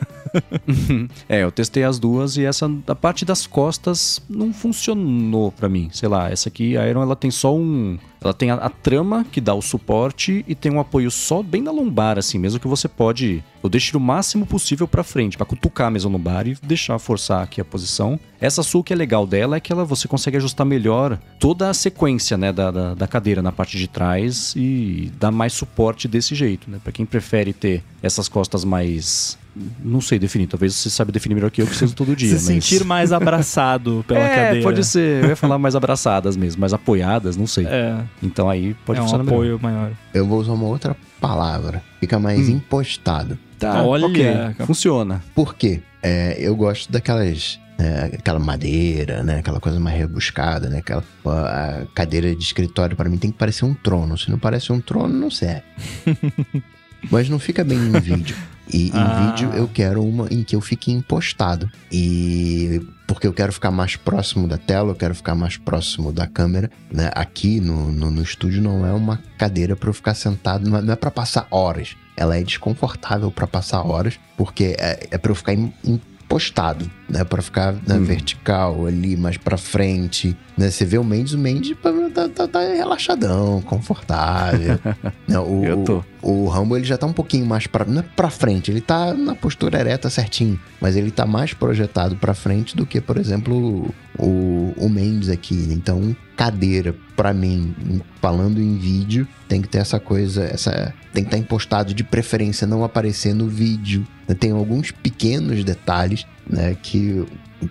é, eu testei as duas e essa da parte das costas não funcionou para mim. Sei lá, essa aqui, a Iron, ela tem só um ela tem a, a, trama que dá o suporte e tem um apoio só bem na lombar, assim, mesmo que você pode. Eu deixo o máximo possível para frente, para cutucar mesmo a lombar e deixar forçar aqui a posição. Essa sul que é legal dela é que ela, você consegue ajustar melhor toda a sequência né, da, da, da cadeira na parte de trás e dar mais suporte desse jeito, né? Para quem prefere ter essas costas mais não sei definir, talvez você saiba definir melhor que eu, que preciso todo dia. Se mas... sentir mais abraçado pela é, cadeira. pode ser. Eu ia falar mais abraçadas mesmo, mais apoiadas, não sei. É. Então aí pode é funcionar um apoio melhor. maior. Eu vou usar uma outra palavra. Fica mais hum. impostado. Tá, Olha, okay. funciona. Por quê? É, eu gosto daquelas é, aquela madeira, né? Aquela coisa mais rebuscada, né? Aquela a cadeira de escritório para mim tem que parecer um trono. Se não parece um trono, não serve. Mas não fica bem em vídeo. E ah. em vídeo eu quero uma em que eu fique impostado. E porque eu quero ficar mais próximo da tela, eu quero ficar mais próximo da câmera. Né? Aqui no, no, no estúdio não é uma cadeira para eu ficar sentado, não é, é para passar horas. Ela é desconfortável para passar horas, porque é, é para eu ficar impostado né? Pra ficar né, hum. vertical ali, mais pra frente. Né? Você vê o Mendes, o Mendes tá, tá, tá relaxadão, confortável. né? o, Eu tô. O, Rambo, ele já tá um pouquinho mais não é pra frente, ele tá na postura ereta certinho, mas ele tá mais projetado pra frente do que, por exemplo, o, o Mendes aqui. Então, cadeira, para mim, falando em vídeo, tem que ter essa coisa, essa tem que estar tá impostado de preferência não aparecer no vídeo. Tem alguns pequenos detalhes né? Que,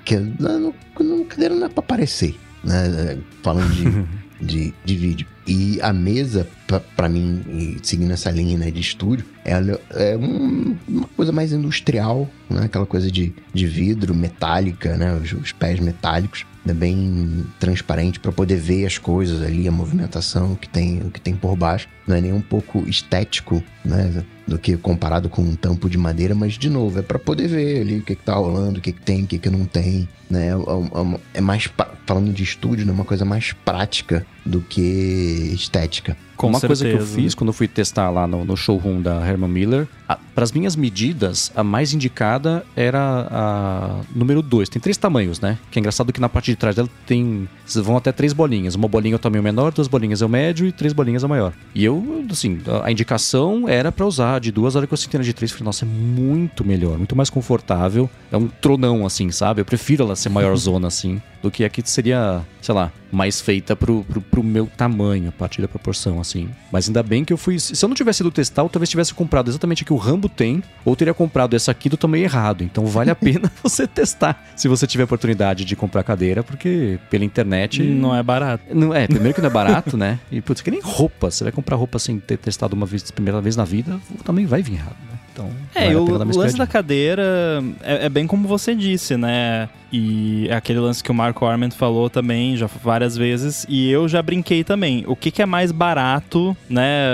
que não, não, cadeira não é para aparecer, né? Falando de, de, de vídeo. E a mesa, para mim, seguindo essa linha né, de estúdio, ela é um, uma coisa mais industrial, né? Aquela coisa de, de vidro, metálica, né? Os, os pés metálicos, né? bem transparente para poder ver as coisas ali, a movimentação que tem, o que tem por baixo. Não é nem um pouco estético, né? do que comparado com um tampo de madeira, mas de novo, é para poder ver ali o que, que tá rolando, o que, que tem, o que, que não tem, né? É, é, é, é mais, falando de estúdio, né? Uma coisa mais prática do que estética. Com uma certeza. coisa que eu fiz quando eu fui testar lá no, no showroom da Herman Miller, para as minhas medidas, a mais indicada era a número 2. Tem três tamanhos, né? Que é engraçado que na parte de trás dela tem. Vão até três bolinhas. Uma bolinha é o tamanho menor, duas bolinhas é o médio e três bolinhas é o maior. E eu, assim, a indicação era para usar de duas, a hora que eu senti de três, falei, nossa, é muito melhor, muito mais confortável. É um tronão, assim, sabe? Eu prefiro ela ser maior zona, assim do que aqui seria, sei lá, mais feita pro, pro, pro, meu tamanho, a partir da proporção, assim. Mas ainda bem que eu fui. Se eu não tivesse ido testar, eu talvez tivesse comprado exatamente o que o Rambo tem, ou teria comprado essa aqui do tamanho errado. Então vale a pena você testar se você tiver oportunidade de comprar cadeira, porque pela internet. Não é barato. Não, é, primeiro que não é barato, né? E putz, que nem roupa. Você vai comprar roupa sem ter testado uma vez, primeira vez na vida, também vai vir errado, né? Então, é, o lance da cadeira é, é, bem como você disse, né? E é aquele lance que o Marco Arment falou também já várias vezes, e eu já brinquei também. O que, que é mais barato, né,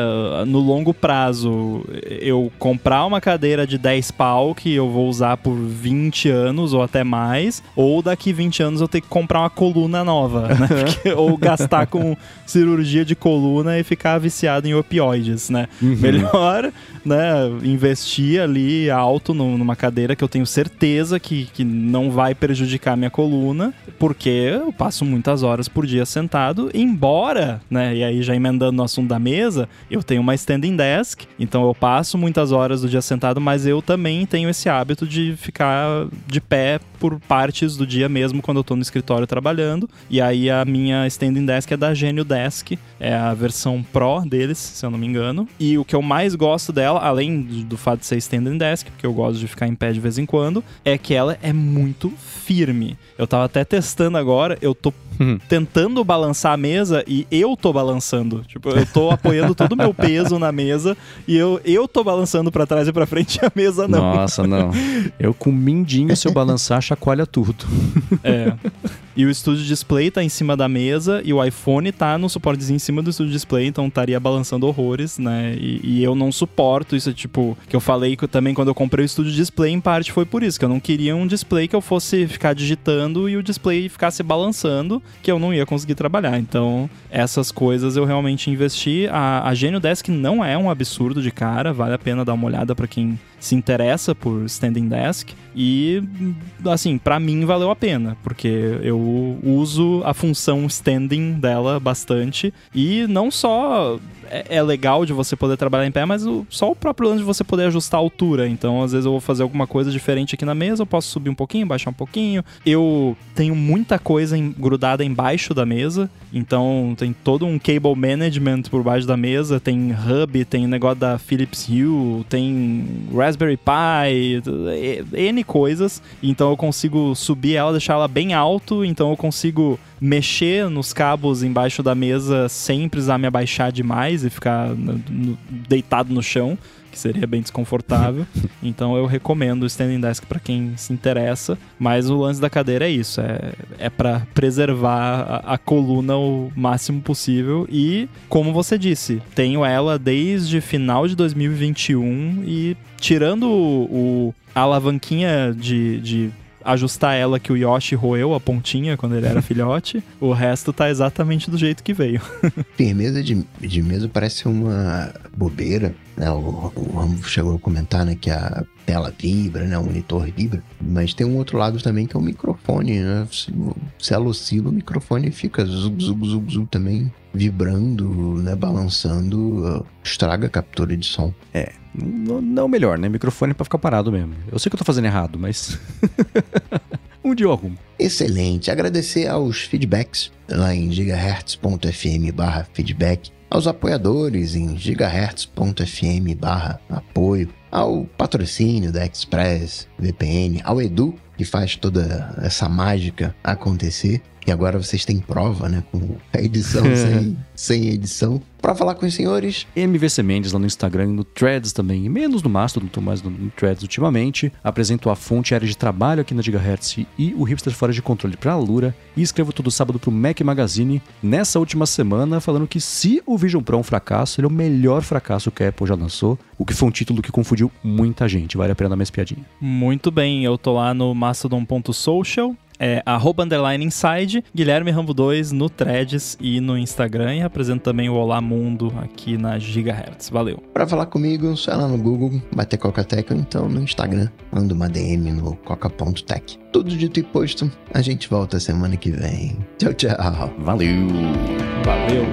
no longo prazo? Eu comprar uma cadeira de 10 pau que eu vou usar por 20 anos ou até mais, ou daqui 20 anos eu ter que comprar uma coluna nova, né? Porque, ou gastar com cirurgia de coluna e ficar viciado em opioides, né? Uhum. Melhor, né, investir ali alto numa cadeira que eu tenho certeza que, que não vai prejudicar minha coluna, porque eu passo muitas horas por dia sentado, embora, né, e aí já emendando no assunto da mesa, eu tenho uma standing desk, então eu passo muitas horas do dia sentado, mas eu também tenho esse hábito de ficar de pé por partes do dia mesmo quando eu tô no escritório trabalhando. E aí a minha standing desk é da Genio Desk, é a versão Pro deles, se eu não me engano. E o que eu mais gosto dela, além do fato de ser standing desk, porque eu gosto de ficar em pé de vez em quando, é que ela é muito firme. Eu tava até testando agora, eu tô Hum. tentando balançar a mesa e eu tô balançando. Tipo, eu tô apoiando todo o meu peso na mesa e eu, eu tô balançando pra trás e pra frente e a mesa não. Nossa, não. Eu com mindinho, se eu balançar, chacoalha tudo. É. E o Studio Display tá em cima da mesa e o iPhone tá no suportezinho em cima do Studio Display, então estaria balançando horrores, né? E, e eu não suporto isso, tipo, que eu falei que também quando eu comprei o Studio Display, em parte foi por isso, que eu não queria um display que eu fosse ficar digitando e o display ficasse balançando, que eu não ia conseguir trabalhar. Então, essas coisas eu realmente investi. A, a Genio Desk não é um absurdo de cara, vale a pena dar uma olhada para quem se interessa por standing desk e assim, para mim valeu a pena, porque eu uso a função standing dela bastante e não só é, é legal de você poder trabalhar em pé, mas o, só o próprio lance de você poder ajustar a altura. Então, às vezes eu vou fazer alguma coisa diferente aqui na mesa, eu posso subir um pouquinho, baixar um pouquinho. Eu tenho muita coisa em, grudada embaixo da mesa, então tem todo um cable management por baixo da mesa, tem hub, tem negócio da Philips Hue, tem Raspberry Pi, N coisas. Então eu consigo subir ela, deixar ela bem alto, então eu consigo mexer nos cabos embaixo da mesa sem precisar me abaixar demais e ficar no, no, deitado no chão, que seria bem desconfortável. então eu recomendo o standing desk para quem se interessa, mas o lance da cadeira é isso, é, é para preservar a, a, coluna o máximo possível e, como você disse, tenho ela desde final de 2021 e tirando o, o a alavanquinha de, de ajustar ela que o Yoshi roeu a pontinha quando ele era filhote. O resto tá exatamente do jeito que veio. Firmeza de, de mesa parece uma bobeira, né? O, o Rambo chegou a comentar, né, que a tela vibra, né, o monitor vibra, mas tem um outro lado também que é o microfone, né? Se, se oscila, o microfone fica zug, zug, zug, zug também vibrando, né, balançando, estraga a captura de som. É, não melhor, né? Microfone para ficar parado mesmo. Eu sei que eu tô fazendo errado, mas um dia arrumo. Excelente. Agradecer aos feedbacks lá em gigahertz.fm feedback, aos apoiadores em gigahertz.fm barra apoio, ao patrocínio da Express VPN, ao Edu, que faz toda essa mágica acontecer. E agora vocês têm prova, né? Com a edição sem, sem edição. Para falar com os senhores. MVC Mendes lá no Instagram, no Threads também. E menos no Mastodon, tô mais no, no Threads ultimamente. Apresento a fonte área de trabalho aqui na Gigahertz e o Hipster Fora de Controle para a Lura. E escrevo todo sábado pro Mac Magazine. Nessa última semana, falando que se o Vision Pro é um fracasso, ele é o melhor fracasso que a Apple já lançou. O que foi um título que confundiu muita gente. Vale a pena dar uma espiadinha. Muito bem, eu tô lá no mastodon.social é arroba underline inside, Guilherme Rambo 2 no Threads e no Instagram e apresento também o Olá Mundo aqui na Gigahertz. Valeu. Para falar comigo, só lá no Google, bater Coca-Tech ou então no Instagram, manda uma DM no coca.tech. Tudo dito e posto, a gente volta semana que vem. Tchau, tchau. Valeu. Valeu.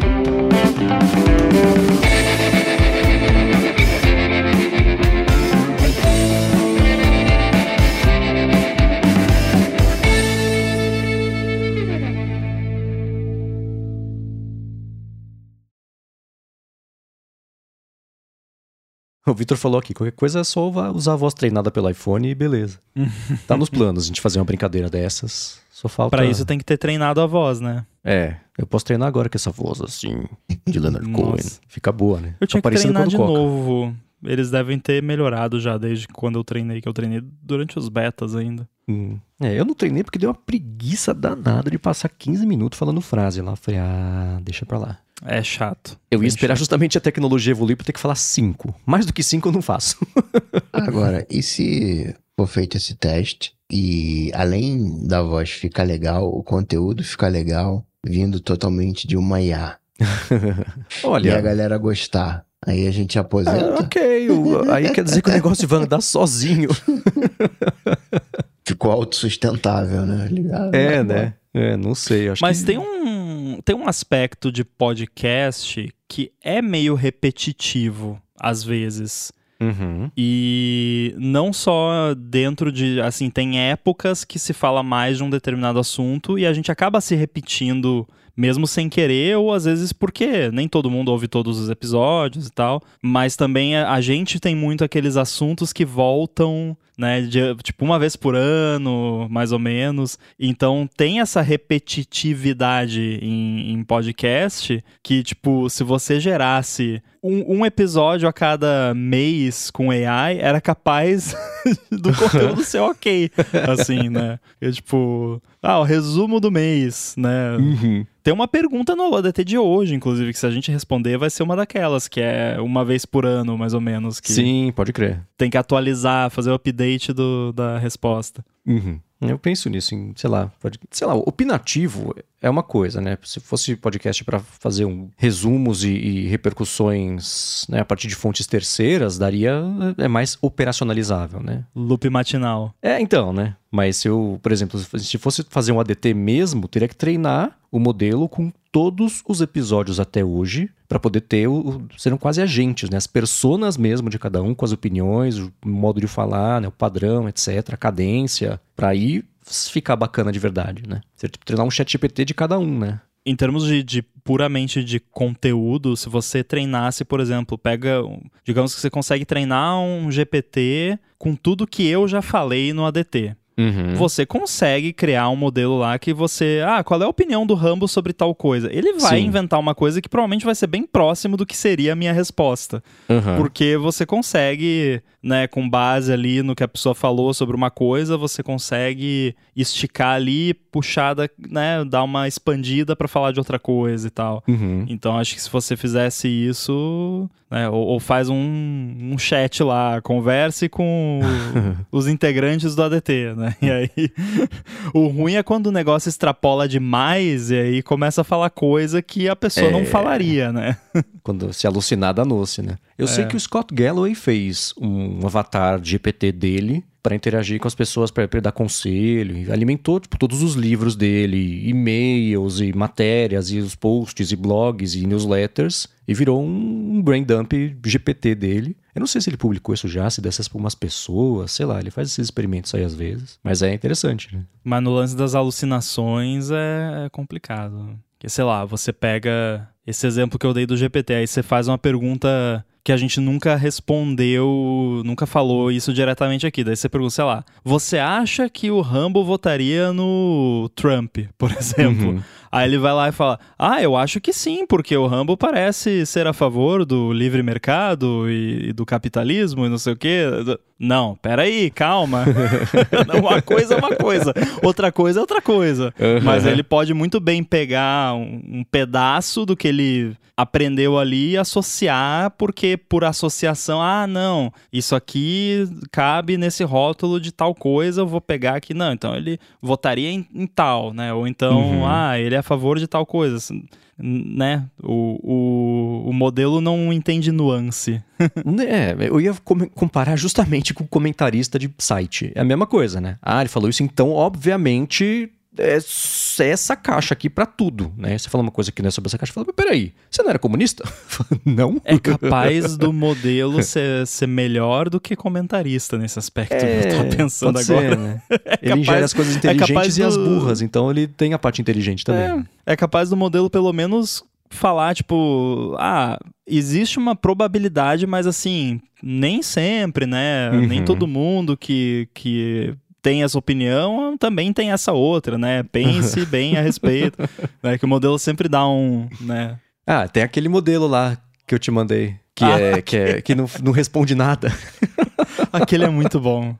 O Vitor falou aqui, qualquer coisa é só usar a voz treinada pelo iPhone e beleza. tá nos planos a gente fazer uma brincadeira dessas. Só falta. Pra isso tem que ter treinado a voz, né? É, eu posso treinar agora com essa voz assim, de Leonard Cohen. Fica boa, né? Eu tinha tá que treinar de novo. Eles devem ter melhorado já desde quando eu treinei, que eu treinei durante os betas ainda. Hum. É, eu não treinei porque deu uma preguiça danada de passar 15 minutos falando frase lá. Falei, ah, deixa pra lá. É chato. Eu ia esperar chato. justamente a tecnologia evoluir pra ter que falar 5. Mais do que 5 eu não faço. Agora, e se for feito esse teste e além da voz ficar legal, o conteúdo ficar legal, vindo totalmente de uma IA? Olha. E a galera gostar. Aí a gente aposenta. Ah, ok, aí quer dizer que o negócio vai andar sozinho. Ficou autossustentável, né? Ligado? É, né? É, não sei. Mas que... tem, um, tem um aspecto de podcast que é meio repetitivo, às vezes. Uhum. E não só dentro de. Assim, tem épocas que se fala mais de um determinado assunto e a gente acaba se repetindo mesmo sem querer, ou às vezes porque nem todo mundo ouve todos os episódios e tal. Mas também a, gente tem muito aqueles assuntos que voltam né? De, tipo, uma vez por ano, mais ou menos. Então tem essa repetitividade em, em podcast que, tipo, se você gerasse um, um, episódio a cada mês com AI, era capaz do conteúdo ser ok. Assim, né? Eu, tipo, ah, o resumo do mês, né? Uhum. Tem uma pergunta no ADT de hoje, inclusive, que se a gente responder vai ser uma daquelas, que é uma vez por ano, mais ou menos. Que Sim, pode crer. Tem que atualizar, fazer o update do, da resposta. Uhum. Eu penso nisso, em, sei lá, pode, sei lá, opinativo é uma coisa, né? Se fosse podcast para fazer um resumos e, e, repercussões né, a partir de fontes terceiras, daria é mais operacionalizável, né? Loop matinal. É, então, né? Mas se eu, por exemplo, se fosse fazer um ADT mesmo, teria que treinar o modelo com todos os episódios até hoje para poder ter o, serão quase agentes, né? As personas mesmo de cada um com as opiniões, o modo de falar, né? o padrão, etc, a cadência, para aí ficar bacana de verdade, né? Você tipo, treinar um chat GPT de cada um, né? Em termos de, de, puramente de conteúdo, se você treinasse, por exemplo, pega. Digamos que você consegue treinar um GPT com tudo que eu já falei no ADT. Uhum. Você consegue criar um modelo lá que você. Ah, qual é a opinião do Rambo sobre tal coisa? Ele vai Sim. inventar uma coisa que provavelmente vai ser bem próximo do que seria a minha resposta. Uhum. Porque você consegue, né, com base ali no que a pessoa falou sobre uma coisa, você consegue esticar ali, puxar, né, dar uma expandida para falar de outra coisa e tal. Uhum. Então acho que se você fizesse isso, né, ou, ou faz um, um, chat lá, converse com os integrantes do ADT, né? E aí, o ruim é quando o negócio extrapola demais e aí começa a falar coisa que a pessoa é... não falaria, né? quando se alucinar, danou-se, né? Eu é. sei que o Scott Galloway fez um avatar de GPT dele para interagir com as pessoas, para dar conselho, alimentou tipo, todos os livros dele, e-mails e matérias e os posts e blogs e newsletters e virou um, brain dump GPT dele. Eu não sei se ele publicou isso já, se dessas para umas pessoas, sei lá, ele faz esses experimentos aí às vezes, mas é interessante, né? Mas no lance das alucinações é, é complicado. Que sei lá, você pega esse exemplo que eu dei do GPT, aí você faz uma pergunta que a gente nunca respondeu, nunca falou isso diretamente aqui. Daí você pergunta, sei lá, você acha que o Rambo votaria no Trump, por exemplo? Uhum. Aí ele vai lá e fala: Ah, eu acho que sim, porque o Rambo parece ser a favor do livre mercado e, e do capitalismo e não sei o quê. Não, peraí, calma. uma coisa é uma coisa, outra coisa é outra coisa. Uhum. Mas ele pode muito bem pegar um, um pedaço do que ele aprendeu ali e associar, porque por associação, ah, não, isso aqui cabe nesse rótulo de tal coisa, eu vou pegar aqui. Não, então ele votaria em, em tal, né? Ou então, uhum. ah, ele é a favor de tal coisa. Assim, né? O, o, o modelo não entende nuance. é, eu ia comparar justamente com o comentarista de site. É a mesma coisa, né? Ah, ele falou isso, então, obviamente, essa caixa aqui para tudo, né? Você fala uma coisa que não é sobre essa caixa, fala, mas peraí, você não era comunista? não. É capaz do modelo ser, ser melhor do que comentarista nesse aspecto, é, eu tô pensando agora. Ser, né? é ele capaz, as coisas é inteligentes é e as burras, então ele tem a parte inteligente também. É, é capaz do modelo, pelo menos, falar, tipo, ah, existe uma probabilidade, mas assim, nem sempre, né? Uhum. Nem todo mundo que, que tem essa opinião, também tem essa outra, né? Pense bem a respeito. né? Que o modelo sempre dá um. Né? Ah, tem aquele modelo lá que eu te mandei. Que, ah, é, que, é, que não, não responde nada. Aquele é muito bom.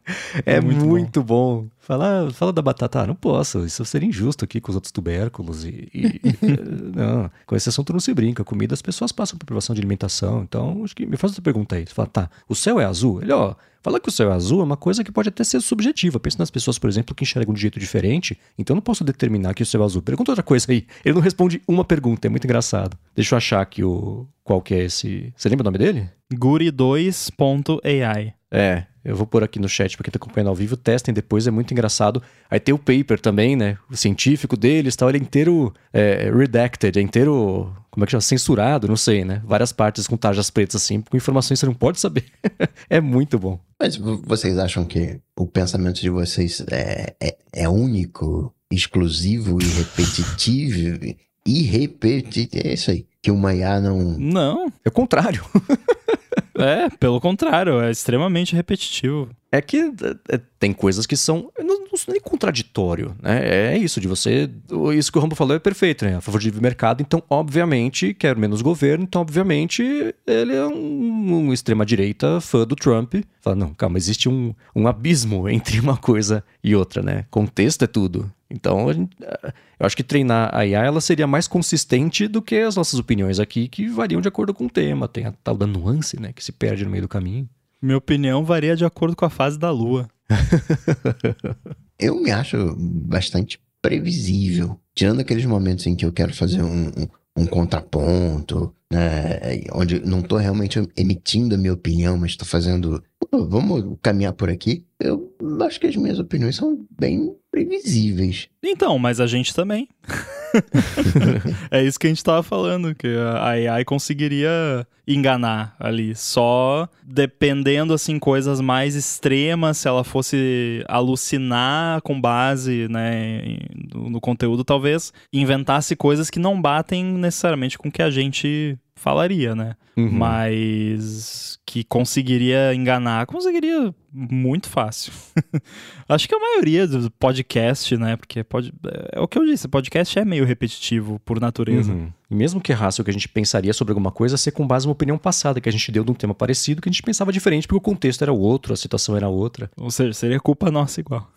É, é muito, muito bom. bom. Fala, fala da batata. Ah, não posso. Isso seria injusto aqui com os outros tubérculos. E, e não, com esse assunto não se brinca. Comida, as pessoas passam por privação de alimentação. Então, acho que me faz outra pergunta aí. Você fala, tá, o céu é azul? Ele, ó, Falar que o céu é azul é uma coisa que pode até ser subjetiva. Pensa nas pessoas, por exemplo, que enxergam de jeito diferente. Então eu não posso determinar que o céu é azul. Pergunta outra coisa aí. Ele não responde uma pergunta, é muito engraçado. Deixa eu achar aqui o. Qual que é esse. Você lembra o nome dele? Guri2.ai. É, eu vou pôr aqui no chat para quem tá acompanhando ao vivo, testem depois, é muito engraçado. Aí tem o paper também, né? O científico deles tal, ele é inteiro é, redacted, é inteiro, como é que chama? Censurado, não sei, né? Várias partes com tarjas pretas assim, com informações que você não pode saber. é muito bom. Mas vocês acham que o pensamento de vocês é, é, é único, exclusivo e repetitivo? irrepetível. É isso aí. Que uma IA não. Não. É o contrário. é, pelo contrário, é extremamente repetitivo. É que é, tem coisas que são. Não, não nem contraditório, né? É isso, de você. Isso que o Rambo falou é perfeito, né? A favor de livre mercado, então, obviamente, quer menos governo, então, obviamente, ele é um, um extrema-direita fã do Trump. Fala, não, calma, existe um, um abismo entre uma coisa e outra, né? Contexto é tudo. Então, eu acho que treinar a IA ela seria mais consistente do que as nossas opiniões aqui, que variam de acordo com o tema. Tem a tal da nuance, né? Que se perde no meio do caminho. Minha opinião varia de acordo com a fase da lua. eu me acho bastante previsível. Tirando aqueles momentos em que eu quero fazer um, um, um contraponto, né, onde não estou realmente emitindo a minha opinião, mas estou fazendo. Vamos caminhar por aqui. Eu acho que as minhas opiniões são bem previsíveis. Então, mas a gente também. é isso que a gente tava falando, que a AI conseguiria enganar ali, só dependendo assim coisas mais extremas, se ela fosse alucinar com base, né, no conteúdo, talvez inventasse coisas que não batem necessariamente com o que a gente falaria, né? Uhum. Mas que conseguiria enganar, conseguiria muito fácil. Acho que a maioria do podcast, né? Porque pode, é o que eu disse, podcast é meio repetitivo por natureza. Uhum. E mesmo que errasse o que a gente pensaria sobre alguma coisa, ser com base numa opinião passada que a gente deu de um tema parecido, que a gente pensava diferente porque o contexto era outro, a situação era outra. Ou seja, seria culpa nossa igual.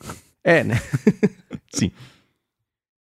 É, né? Sim.